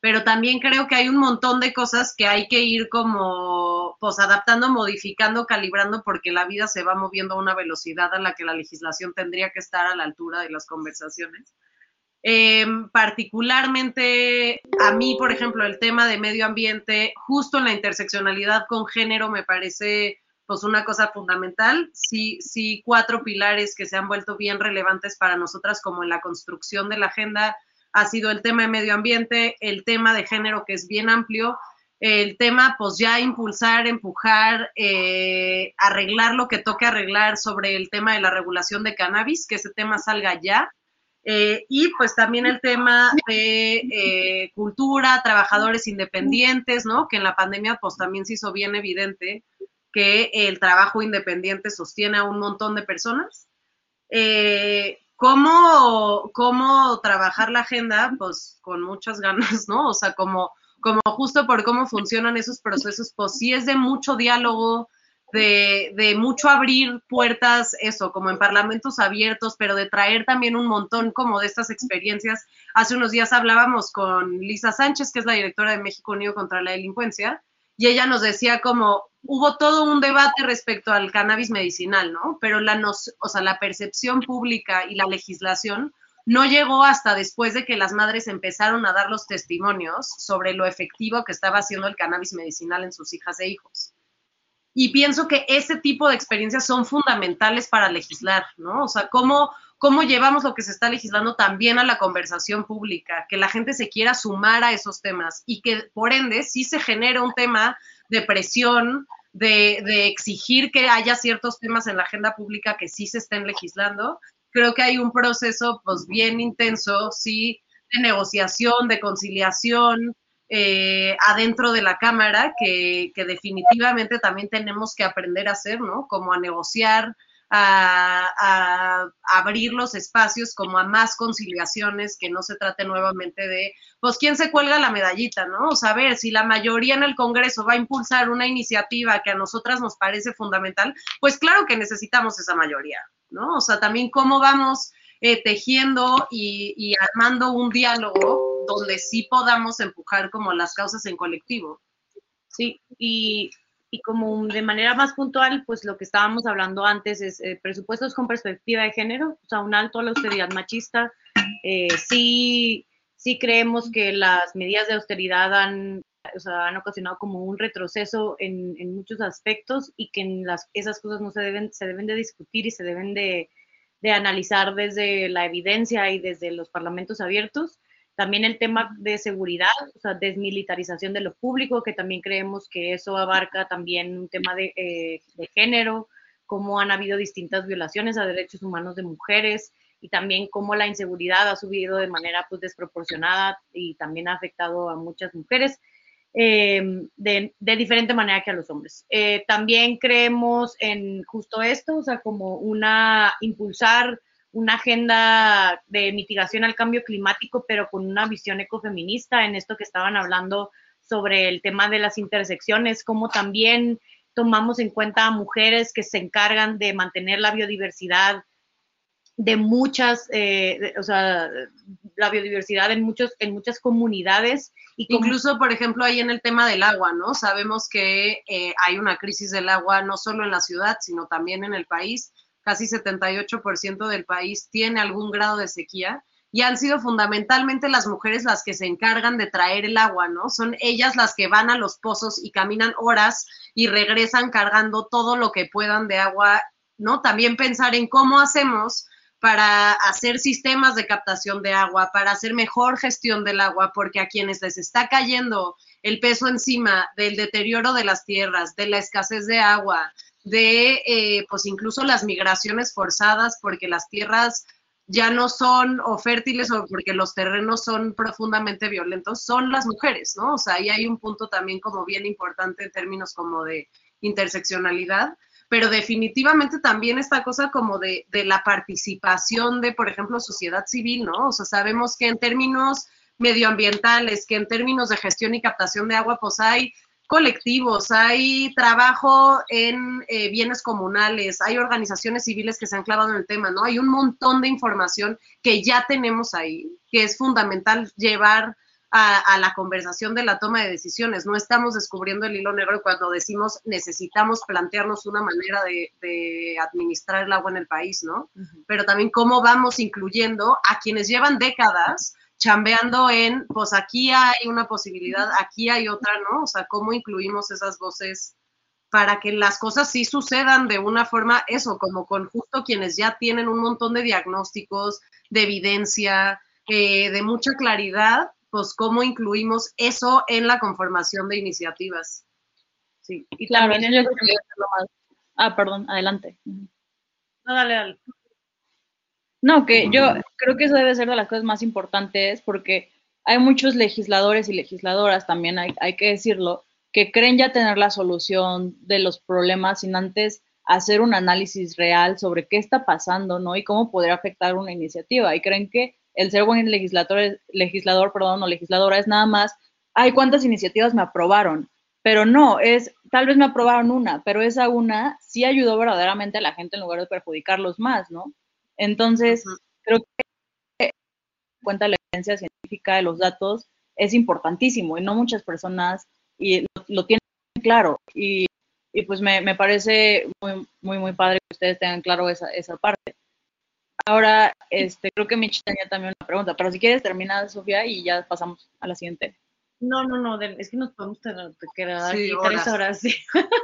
pero también creo que hay un montón de cosas que hay que ir como pues adaptando, modificando, calibrando, porque la vida se va moviendo a una velocidad a la que la legislación tendría que estar a la altura de las conversaciones. Eh, particularmente a mí, por ejemplo, el tema de medio ambiente, justo en la interseccionalidad con género, me parece pues una cosa fundamental. Sí, sí, cuatro pilares que se han vuelto bien relevantes para nosotras como en la construcción de la agenda ha sido el tema de medio ambiente, el tema de género que es bien amplio, el tema pues ya impulsar, empujar, eh, arreglar lo que toque arreglar sobre el tema de la regulación de cannabis, que ese tema salga ya, eh, y pues también el tema de eh, cultura, trabajadores independientes, ¿no? Que en la pandemia pues también se hizo bien evidente que el trabajo independiente sostiene a un montón de personas. ¿Cómo, ¿Cómo trabajar la agenda? Pues con muchas ganas, ¿no? O sea, como, como justo por cómo funcionan esos procesos, pues sí es de mucho diálogo, de, de, mucho abrir puertas, eso, como en parlamentos abiertos, pero de traer también un montón como de estas experiencias. Hace unos días hablábamos con Lisa Sánchez, que es la directora de México Unido contra la Delincuencia, y ella nos decía como hubo todo un debate respecto al cannabis medicinal, ¿no? Pero la, nos, o sea, la percepción pública y la legislación no llegó hasta después de que las madres empezaron a dar los testimonios sobre lo efectivo que estaba haciendo el cannabis medicinal en sus hijas e hijos. Y pienso que ese tipo de experiencias son fundamentales para legislar, ¿no? O sea, cómo, cómo llevamos lo que se está legislando también a la conversación pública, que la gente se quiera sumar a esos temas y que por ende sí se genera un tema de presión, de, exigir que haya ciertos temas en la agenda pública que sí se estén legislando. Creo que hay un proceso pues bien intenso, sí, de negociación, de conciliación, eh, adentro de la Cámara que, definitivamente también tenemos que aprender a hacer, ¿no? Como a negociar, a, abrir los espacios como a más conciliaciones, que no se trate nuevamente de, pues, ¿quién se cuelga la medallita, no? O sea, ver, si la mayoría en el Congreso va a impulsar una iniciativa que a nosotras nos parece fundamental, pues claro que necesitamos esa mayoría, ¿no? O sea, también cómo vamos eh, tejiendo y, y armando un diálogo donde sí podamos empujar como las causas en colectivo. Sí, y, y como de manera más puntual, pues lo que estábamos hablando antes es eh, presupuestos con perspectiva de género, o sea, un alto a la austeridad machista. Eh, sí, sí creemos que las medidas de austeridad han, o sea, han ocasionado como un retroceso en, en muchos aspectos y que en las, esas cosas no se deben, se deben de discutir y se deben de, de analizar desde la evidencia y desde los parlamentos abiertos También el tema de seguridad, o sea, desmilitarización de lo público, que también creemos que eso abarca también un tema de, eh, de género, cómo han habido distintas violaciones a derechos humanos de mujeres y también cómo la inseguridad ha subido de manera pues desproporcionada y también ha afectado a muchas mujeres. Eh, de, de, diferente manera que a los hombres. Eh, también creemos en justo esto, o sea, como una impulsar una agenda de mitigación al cambio climático, pero con una visión ecofeminista en esto que estaban hablando sobre el tema de las intersecciones, como también tomamos en cuenta a mujeres que se encargan de mantener la biodiversidad de muchas, eh, o sea, la biodiversidad en, muchos, en muchas comunidades. Y Incluso, por ejemplo, ahí en el tema del agua, ¿no? Sabemos que eh, hay una crisis del agua no solo en la ciudad, sino también en el país. Casi 78% del país tiene algún grado de sequía y han sido fundamentalmente las mujeres las que se encargan de traer el agua, ¿no? Son ellas las que van a los pozos y caminan horas y regresan cargando todo lo que puedan de agua, ¿no? También pensar en cómo hacemos para hacer sistemas de captación de agua, para hacer mejor gestión del agua, porque a quienes les está cayendo el peso encima del deterioro de las tierras, de la escasez de agua, de eh, pues incluso las migraciones forzadas, porque las tierras ya no son o fértiles o porque los terrenos son profundamente violentos, son las mujeres, ¿no? O sea, ahí hay un punto también como bien importante en términos como de interseccionalidad pero definitivamente también esta cosa como de, de, la participación de, por ejemplo, sociedad civil, ¿no? O sea, sabemos que en términos medioambientales, que en términos de gestión y captación de agua, pues hay colectivos, hay trabajo en eh, bienes comunales, hay organizaciones civiles que se han clavado en el tema, ¿no? Hay un montón de información que ya tenemos ahí, que es fundamental llevar a, la conversación de la toma de decisiones. No estamos descubriendo el hilo negro cuando decimos necesitamos plantearnos una manera de, administrar el agua en el país, ¿no? Pero también cómo vamos incluyendo a quienes llevan décadas chambeando en, pues aquí hay una posibilidad, aquí hay otra, ¿no? O sea, cómo incluimos esas voces para que las cosas sí sucedan de una forma, eso, como con justo quienes ya tienen un montón de diagnósticos, de evidencia, eh, de mucha claridad, pues cómo incluimos eso en la conformación de iniciativas. Sí, y claro, también más... Ah, perdón, adelante. No, dale, dale. No, que yo creo que eso debe ser de las cosas más importantes porque hay muchos legisladores y legisladoras, también hay, hay que decirlo, que creen ya tener la solución de los problemas sin antes hacer un análisis real sobre qué está pasando, ¿no? Y cómo podría afectar una iniciativa. Y creen que el ser buen legislador, legislador perdón, o legisladora es nada más, ay, ¿cuántas iniciativas me aprobaron? Pero no, es, tal vez me aprobaron una, pero esa una sí ayudó verdaderamente a la gente en lugar de perjudicarlos más, ¿no? Entonces, creo que cuenta la evidencia científica de los datos es importantísimo y no muchas personas y lo, tienen claro. Y, y pues me, me, parece muy, muy, muy padre que ustedes tengan claro esa, esa parte. Ahora, este, creo que Mitch tenía también una pregunta, pero si quieres terminar, Sofía, y ya pasamos a la siguiente. No, no, no, es que nos podemos quedar aquí tres horas. Sí.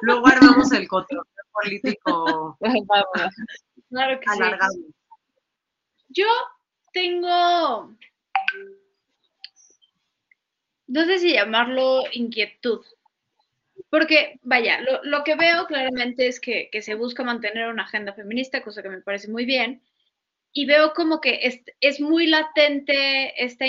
Luego armamos el control político claro que Sí. Yo tengo, no sé si llamarlo inquietud, porque, vaya, lo, lo que veo claramente es que, que, se busca mantener una agenda feminista, cosa que me parece muy bien, y veo como que es, es muy latente esta,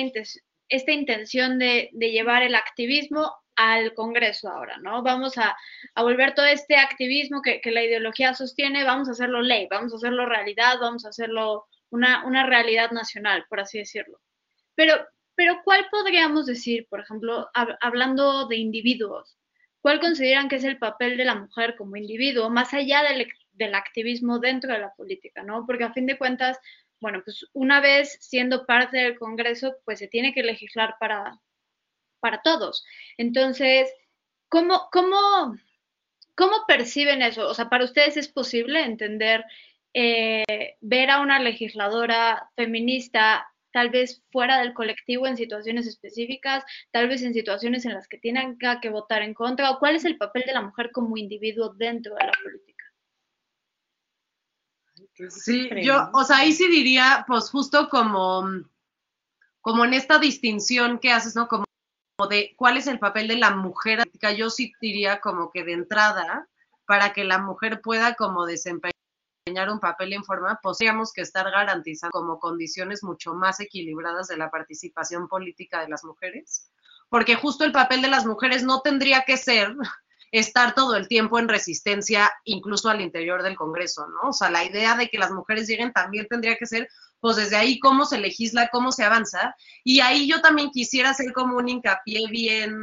esta intención de, de, llevar el activismo al Congreso ahora, ¿no? Vamos a, a volver todo este activismo que, que, la ideología sostiene, vamos a hacerlo ley, vamos a hacerlo realidad, vamos a hacerlo una, una realidad nacional, por así decirlo. Pero, pero ¿cuál podríamos decir, por ejemplo, hab hablando de individuos? ¿Cuál consideran que es el papel de la mujer como individuo, más allá del, del activismo dentro de la política, ¿no? Porque a fin de cuentas, bueno, pues una vez siendo parte del Congreso, pues se tiene que legislar para, para todos. Entonces, ¿cómo, cómo, ¿cómo perciben eso? O sea, ¿para ustedes es posible entender, eh, ver a una legisladora feminista tal vez fuera del colectivo en situaciones específicas, tal vez en situaciones en las que tienen que votar en contra? ¿O cuál es el papel de la mujer como individuo dentro de la política? Sí, yo, o sea, ahí sí diría, pues justo como, como en esta distinción que haces, ¿no? Como de cuál es el papel de la mujer, yo sí diría como que de entrada, para que la mujer pueda como desempeñar un papel en forma, podríamos que estar garantizando como condiciones mucho más equilibradas de la participación política de las mujeres, porque justo el papel de las mujeres no tendría que ser estar todo el tiempo en resistencia, incluso al interior del Congreso, ¿no? O sea, la idea de que las mujeres lleguen también tendría que ser, pues desde ahí, cómo se legisla, cómo se avanza. Y ahí yo también quisiera hacer como un hincapié bien,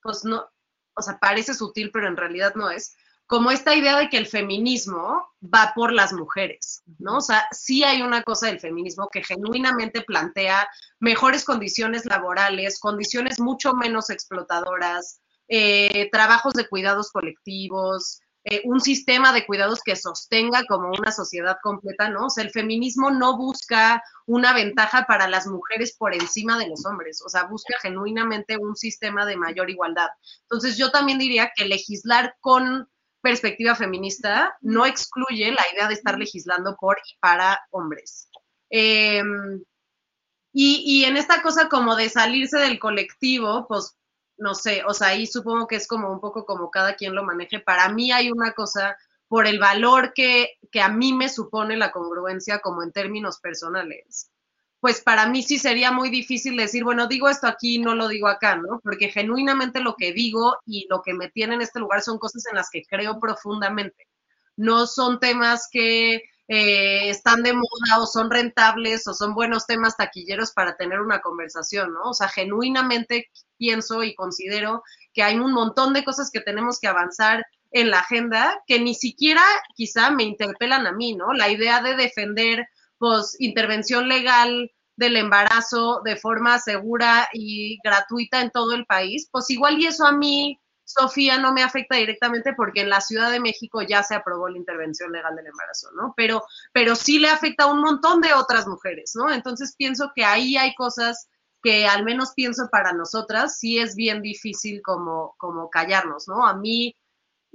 pues no, o sea, parece sutil, pero en realidad no es, como esta idea de que el feminismo va por las mujeres, ¿no? O sea, sí hay una cosa del feminismo que genuinamente plantea mejores condiciones laborales, condiciones mucho menos explotadoras, eh, trabajos de cuidados colectivos, eh, un sistema de cuidados que sostenga como una sociedad completa, ¿no? O sea, el feminismo no busca una ventaja para las mujeres por encima de los hombres, o sea, busca genuinamente un sistema de mayor igualdad. Entonces, yo también diría que legislar con perspectiva feminista no excluye la idea de estar legislando por y para hombres. Em, y, y, en esta cosa como de salirse del colectivo, pues no sé, o sea, ahí supongo que es como un poco como cada quien lo maneje. Para mí hay una cosa por el valor que, que a mí me supone la congruencia como en términos personales pues para mí sí sería muy difícil decir, bueno, digo esto aquí, no lo digo acá, ¿no? Porque genuinamente lo que digo y lo que me tiene en este lugar son cosas en las que creo profundamente. No son temas que eh, están de moda o son rentables o son buenos temas taquilleros para tener una conversación, ¿no? O sea, genuinamente pienso y considero que hay un montón de cosas que tenemos que avanzar en la agenda que ni siquiera quizá me interpelan a mí, ¿no? La idea de defender pues intervención legal del embarazo de forma segura y gratuita en todo el país, pues igual y eso a mí, Sofía, no me afecta directamente porque en la Ciudad de México ya se aprobó la intervención legal del embarazo, ¿no? Pero, pero sí le afecta a un montón de otras mujeres, ¿no? Entonces pienso que ahí hay cosas que al menos pienso para nosotras, sí es bien difícil como, como callarnos, ¿no? A mí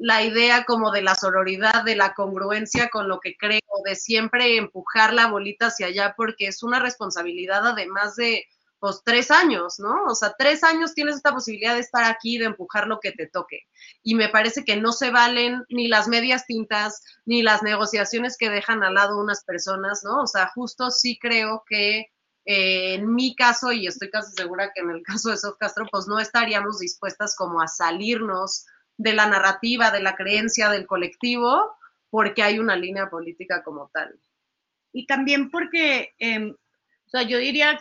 la idea como de la sororidad, de la congruencia con lo que creo, de siempre empujar la bolita hacia allá, porque es una responsabilidad además de, pues, tres años, ¿no? O sea, tres años tienes esta posibilidad de estar aquí, de empujar lo que te toque. Y me parece que no se valen ni las medias tintas, ni las negociaciones que dejan al lado unas personas, ¿no? O sea, justo sí creo que eh, en mi caso, y estoy casi segura que en el caso de Sof Castro, pues no estaríamos dispuestas como a salirnos de la narrativa, de la creencia del colectivo, porque hay una línea política como tal. Y también porque, em, o sea, yo diría,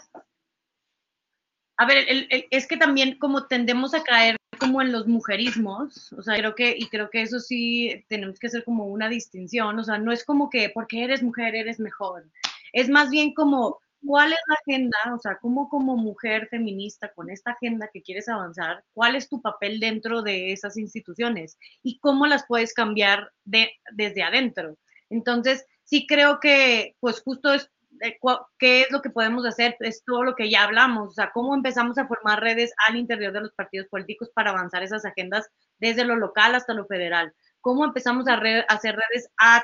a ver, es que también como tendemos a caer como en los mujerismos, o sea, creo que, y creo que eso sí tenemos que hacer como una distinción, o sea, no es como que porque eres mujer eres mejor, es más bien como ¿cuál es la agenda? O sea, ¿cómo como mujer feminista con esta agenda que quieres avanzar, cuál es tu papel dentro de esas instituciones y cómo las puedes cambiar de, desde adentro? Entonces, sí creo que, pues justo es, eh, ¿qué es lo que podemos hacer? Es todo lo que ya hablamos, o sea, cómo empezamos a formar redes al interior de los partidos políticos para avanzar esas agendas desde lo local hasta lo federal cómo empezamos a, hacer redes a,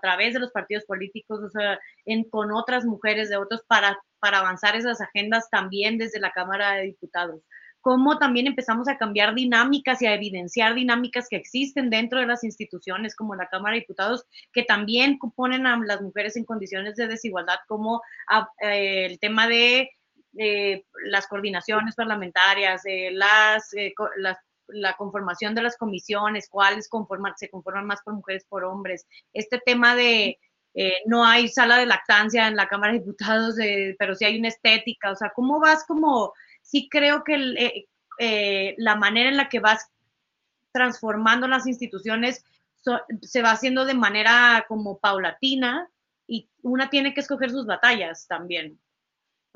través de los partidos políticos, o sea, con otras mujeres de otros para, avanzar esas agendas también desde la Cámara de Diputados. Cómo también empezamos a cambiar dinámicas y a evidenciar dinámicas que existen dentro de las instituciones como la Cámara de Diputados, que también ponen a las mujeres en condiciones de desigualdad, como eh, el tema de eh, las coordinaciones parlamentarias, eh, las, las la conformación de las comisiones, cuáles conforman, se conforman más por mujeres, por hombres, este tema de eh, no hay sala de lactancia en la Cámara de Diputados, pero sí hay una estética, o sea, ¿cómo vas como, sí creo que eh, eh, la manera en la que vas transformando las instituciones se va haciendo de manera como paulatina y una tiene que escoger sus batallas también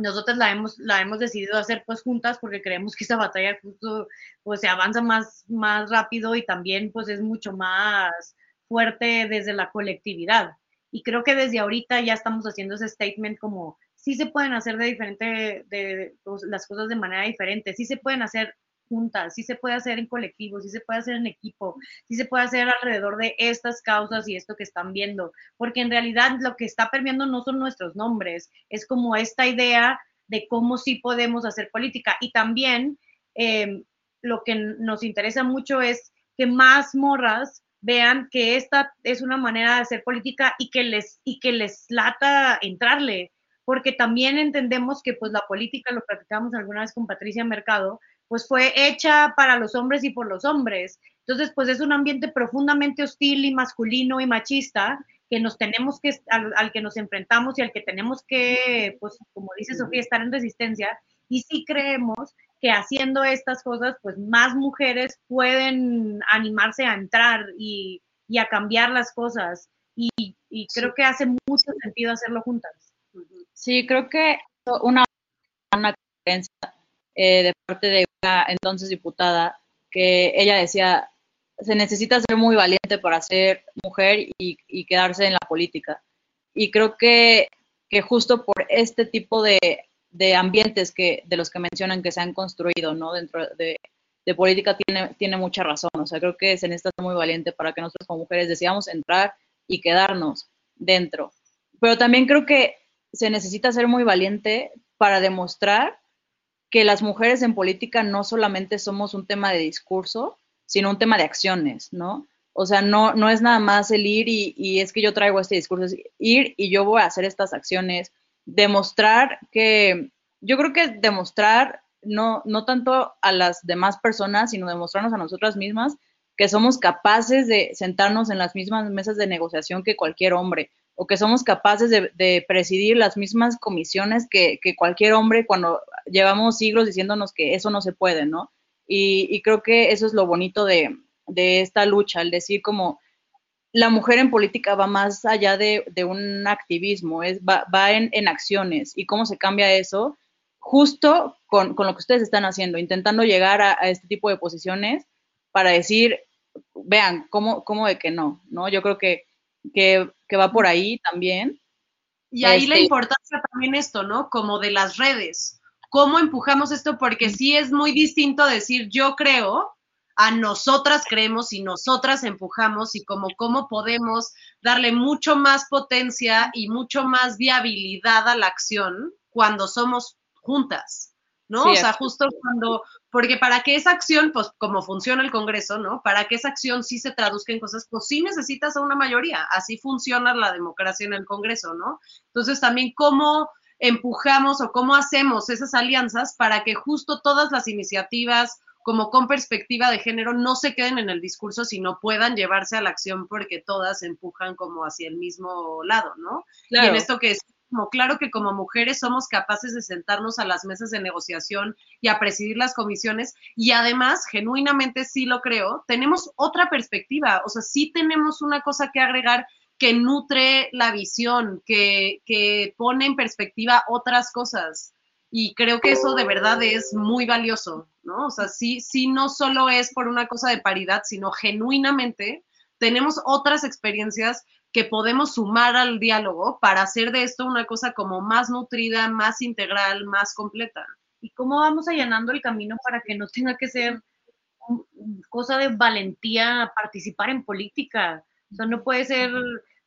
nosotros la hemos, la hemos decidido hacer pues juntas porque creemos que esa batalla justo pues se avanza más, más rápido y también pues es mucho más fuerte desde la colectividad. Y creo que desde ahorita ya estamos haciendo ese statement como sí se pueden hacer de diferente, de, pues, las cosas de manera diferente, sí se pueden hacer juntas, sí se puede hacer en colectivo, sí se puede hacer en equipo, sí se puede hacer alrededor de estas causas y esto que están viendo, porque en realidad lo que está permeando no son nuestros nombres, es como esta idea de cómo sí podemos hacer política. Y también eh, lo que nos interesa mucho es que más morras vean que esta es una manera de hacer política y que les, y que les lata entrarle, porque también entendemos que pues la política, lo platicamos alguna vez con Patricia Mercado, pues fue hecha para los hombres y por los hombres. Entonces, pues es un ambiente profundamente hostil y masculino y machista que nos tenemos que, al, al que nos enfrentamos y al que tenemos que, pues como dice Sofía, estar en resistencia. Y sí creemos que haciendo estas cosas, pues más mujeres pueden animarse a entrar y, y a cambiar las cosas. Y, y creo que hace mucho sentido hacerlo juntas. Sí, creo que una, una creencia eh, de parte de una entonces diputada que ella decía, se necesita ser muy valiente para ser mujer y, quedarse en la política. Y creo que, que justo por este tipo de de ambientes que, de los que mencionan que se han construido, ¿no? Dentro de, de política tiene, tiene mucha razón. O sea, creo que se necesita ser muy valiente para que nosotros como mujeres deseamos entrar y quedarnos dentro. Pero también creo que se necesita ser muy valiente para demostrar que las mujeres en política no solamente somos un tema de discurso, sino un tema de acciones, ¿no? O sea, no, no es nada más el ir y, y es que yo traigo este discurso, es ir y yo voy a hacer estas acciones, demostrar que, yo creo que demostrar no, no tanto a las demás personas, sino demostrarnos a nosotras mismas que somos capaces de sentarnos en las mismas mesas de negociación que cualquier hombre, o que somos capaces de, presidir las mismas comisiones que, cualquier hombre cuando llevamos siglos diciéndonos que eso no se puede, ¿no? Y, creo que eso es lo bonito de, esta lucha, el decir como, la mujer en política va más allá de, un activismo, es, va, en, acciones. ¿Y cómo se cambia eso? Justo con, lo que ustedes están haciendo, intentando llegar a, este tipo de posiciones para decir, vean, ¿cómo, de que no? ¿no? Yo creo que, que va por ahí también. Y ahí este, la importancia también esto, ¿no? Como de las redes. ¿Cómo empujamos esto? Porque sí es muy distinto decir yo creo a nosotras creemos y nosotras empujamos y como cómo podemos darle mucho más potencia y mucho más viabilidad a la acción cuando somos juntas, ¿no? Sí, o sea, justo cuando, porque para que esa acción, pues como funciona el Congreso, ¿no? Para que esa acción sí se traduzca en cosas, pues sí necesitas a una mayoría, así funciona la democracia en el Congreso, ¿no? Entonces también cómo empujamos o cómo hacemos esas alianzas para que justo todas las iniciativas como con perspectiva de género no se queden en el discurso, sino puedan llevarse a la acción porque todas empujan como hacia el mismo lado, ¿no? Claro. Y en esto que es claro que como mujeres somos capaces de sentarnos a las mesas de negociación y a presidir las comisiones y además, genuinamente sí lo creo, tenemos otra perspectiva, o sea, sí tenemos una cosa que agregar que nutre la visión, que, que pone en perspectiva otras cosas. Y creo que eso de verdad es muy valioso, ¿no? O sea, sí, sí no solo es por una cosa de paridad, sino genuinamente tenemos otras experiencias que podemos sumar al diálogo para hacer de esto una cosa como más nutrida, más integral, más completa. ¿Y cómo vamos allanando el camino para que no tenga que ser cosa de valentía participar en política? O sea, no puede ser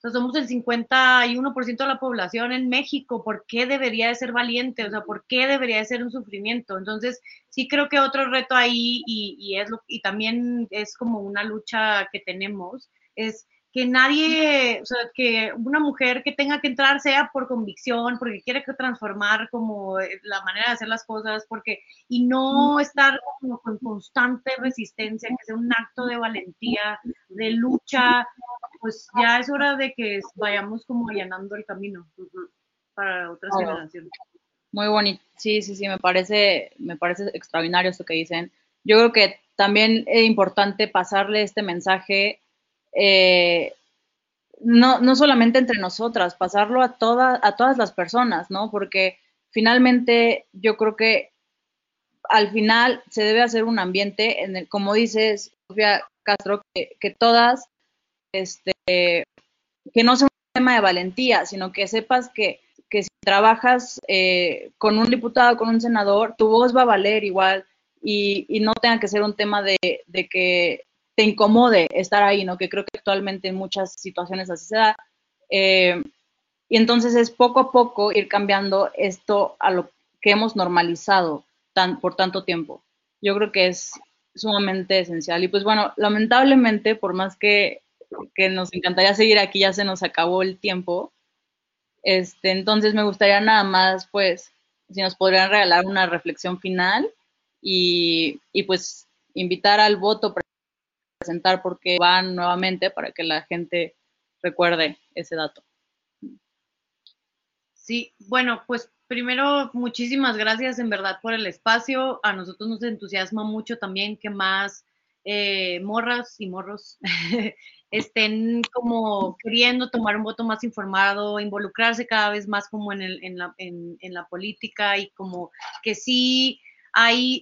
sea, somos el 51% de la población en México, ¿por qué debería de ser valiente? O sea, ¿por qué debería de ser un sufrimiento? Entonces, sí creo que otro reto ahí, y es lo, y también es como una lucha que tenemos, es que nadie, o sea, que una mujer que tenga que entrar sea por convicción, porque quiere transformar como eh, la manera de hacer las cosas, porque, y no estar como con constante resistencia, que sea un acto de valentía, de lucha, pues ya es hora de que vayamos como allanando el camino para otras generaciones. Muy bonito, sí, sí, sí, me parece, me parece extraordinario esto que dicen. Yo creo que también es importante pasarle este mensaje eh, no, no solamente entre nosotras, pasarlo a, toda, a todas las personas, ¿no? Porque finalmente yo creo que al final se debe hacer un ambiente en el, como dices, Sofía Castro, que, todas, este, que no sea un tema de valentía, sino que sepas que, que si trabajas eh, con un diputado, con un senador, tu voz va a valer igual y, y no tenga que ser un tema de, de que te incomode estar ahí, ¿no? Que creo que actualmente en muchas situaciones así se da. Eh, y entonces es poco a poco ir cambiando esto a lo que hemos normalizado tan, por tanto tiempo. Yo creo que es sumamente esencial. Y pues bueno, lamentablemente, por más que, que nos encantaría seguir aquí, ya se nos acabó el tiempo. Este, entonces me gustaría nada más, pues, si nos podrían regalar una reflexión final y, y pues invitar al voto presentar porque van nuevamente para que la gente recuerde ese dato. Sí, bueno, pues primero muchísimas gracias en verdad por el espacio. A nosotros nos entusiasma mucho también que más eh, morras y morros estén como queriendo tomar un voto más informado, involucrarse cada vez más como en, el, en, la, en, en la política y como que sí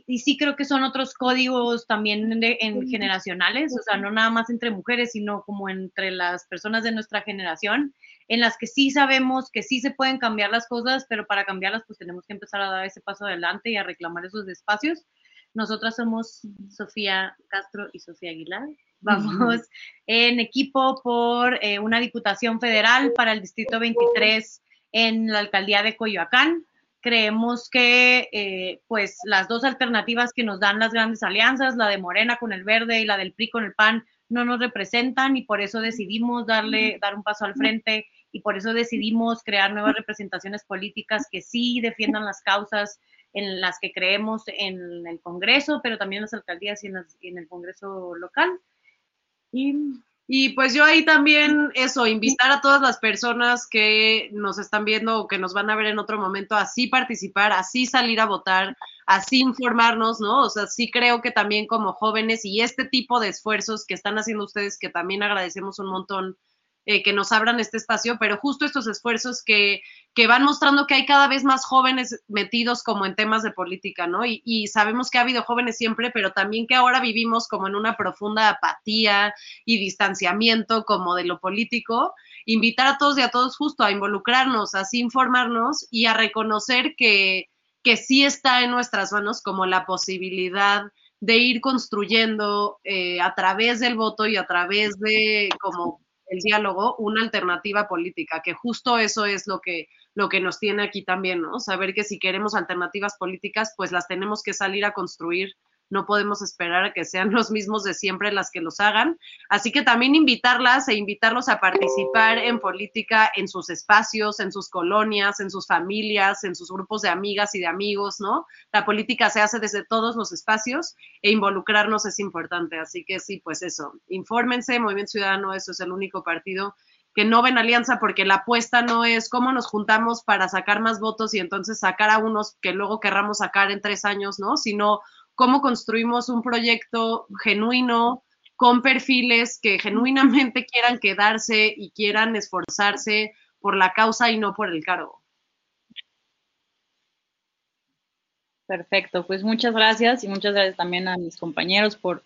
y sí creo que son otros códigos también en generacionales, o sea, no nada más entre mujeres, sino como entre las personas de nuestra generación, en las que sí sabemos que sí se pueden cambiar las cosas, pero para cambiarlas pues tenemos que empezar a dar ese paso adelante y a reclamar esos espacios. Nosotras somos Sofía Castro y Sofía Aguilar. Vamos en equipo por eh, una diputación federal para el Distrito 23 en la alcaldía de Coyoacán creemos que eh, pues las dos alternativas que nos dan las grandes alianzas, la de Morena con el verde y la del PRI con el PAN, no nos representan y por eso decidimos darle, dar un paso al frente y por eso decidimos crear nuevas representaciones políticas que sí defiendan las causas en las que creemos en el Congreso, pero también en las alcaldías y en, las, y en el Congreso local. Y y pues yo ahí también eso, invitar a todas las personas que nos están viendo o que nos van a ver en otro momento, así participar, así salir a votar, así informarnos, ¿no? O sea, sí creo que también como jóvenes y este tipo de esfuerzos que están haciendo ustedes, que también agradecemos un montón eh, que nos abran este espacio, pero justo estos esfuerzos que, que, van mostrando que hay cada vez más jóvenes metidos como en temas de política, ¿no? Y, y, sabemos que ha habido jóvenes siempre, pero también que ahora vivimos como en una profunda apatía y distanciamiento como de lo político. Invitar a todos y a todos justo a involucrarnos, así informarnos y a reconocer que, que sí está en nuestras manos como la posibilidad de ir construyendo eh, a través del voto y a través de como el diálogo una alternativa política, que justo eso es lo que, lo que nos tiene aquí también, ¿no? Saber que si queremos alternativas políticas, pues las tenemos que salir a construir no podemos esperar a que sean los mismos de siempre las que los hagan. Así que también invitarlas e invitarlos a participar en política en sus espacios, en sus colonias, en sus familias, en sus grupos de amigas y de amigos, ¿no? La política se hace desde todos los espacios e involucrarnos es importante. Así que sí, pues eso, infórmense, Movimiento Ciudadano, eso es el único partido que no ven alianza porque la apuesta no es cómo nos juntamos para sacar más votos y entonces sacar a unos que luego querramos sacar en tres años, ¿no? Sino cómo construimos un proyecto genuino con perfiles que genuinamente quieran quedarse y quieran esforzarse por la causa y no por el cargo. Perfecto, pues muchas gracias y muchas gracias también a mis compañeros por,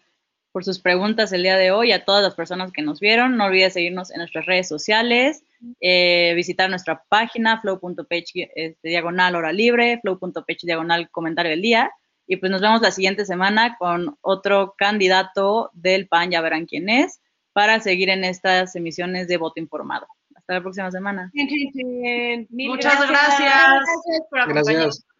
por sus preguntas el día de hoy, a todas las personas que nos vieron. No olvides seguirnos en nuestras redes sociales, eh, visitar nuestra página flow.page este, diagonal hora libre, flow.page diagonal comentario del día y pues nos vemos la siguiente semana con otro candidato del PAN, ya verán quién es, para seguir en estas emisiones de voto informado. Hasta la próxima semana. Muchas gracias. Gracias por acompañarnos. Gracias.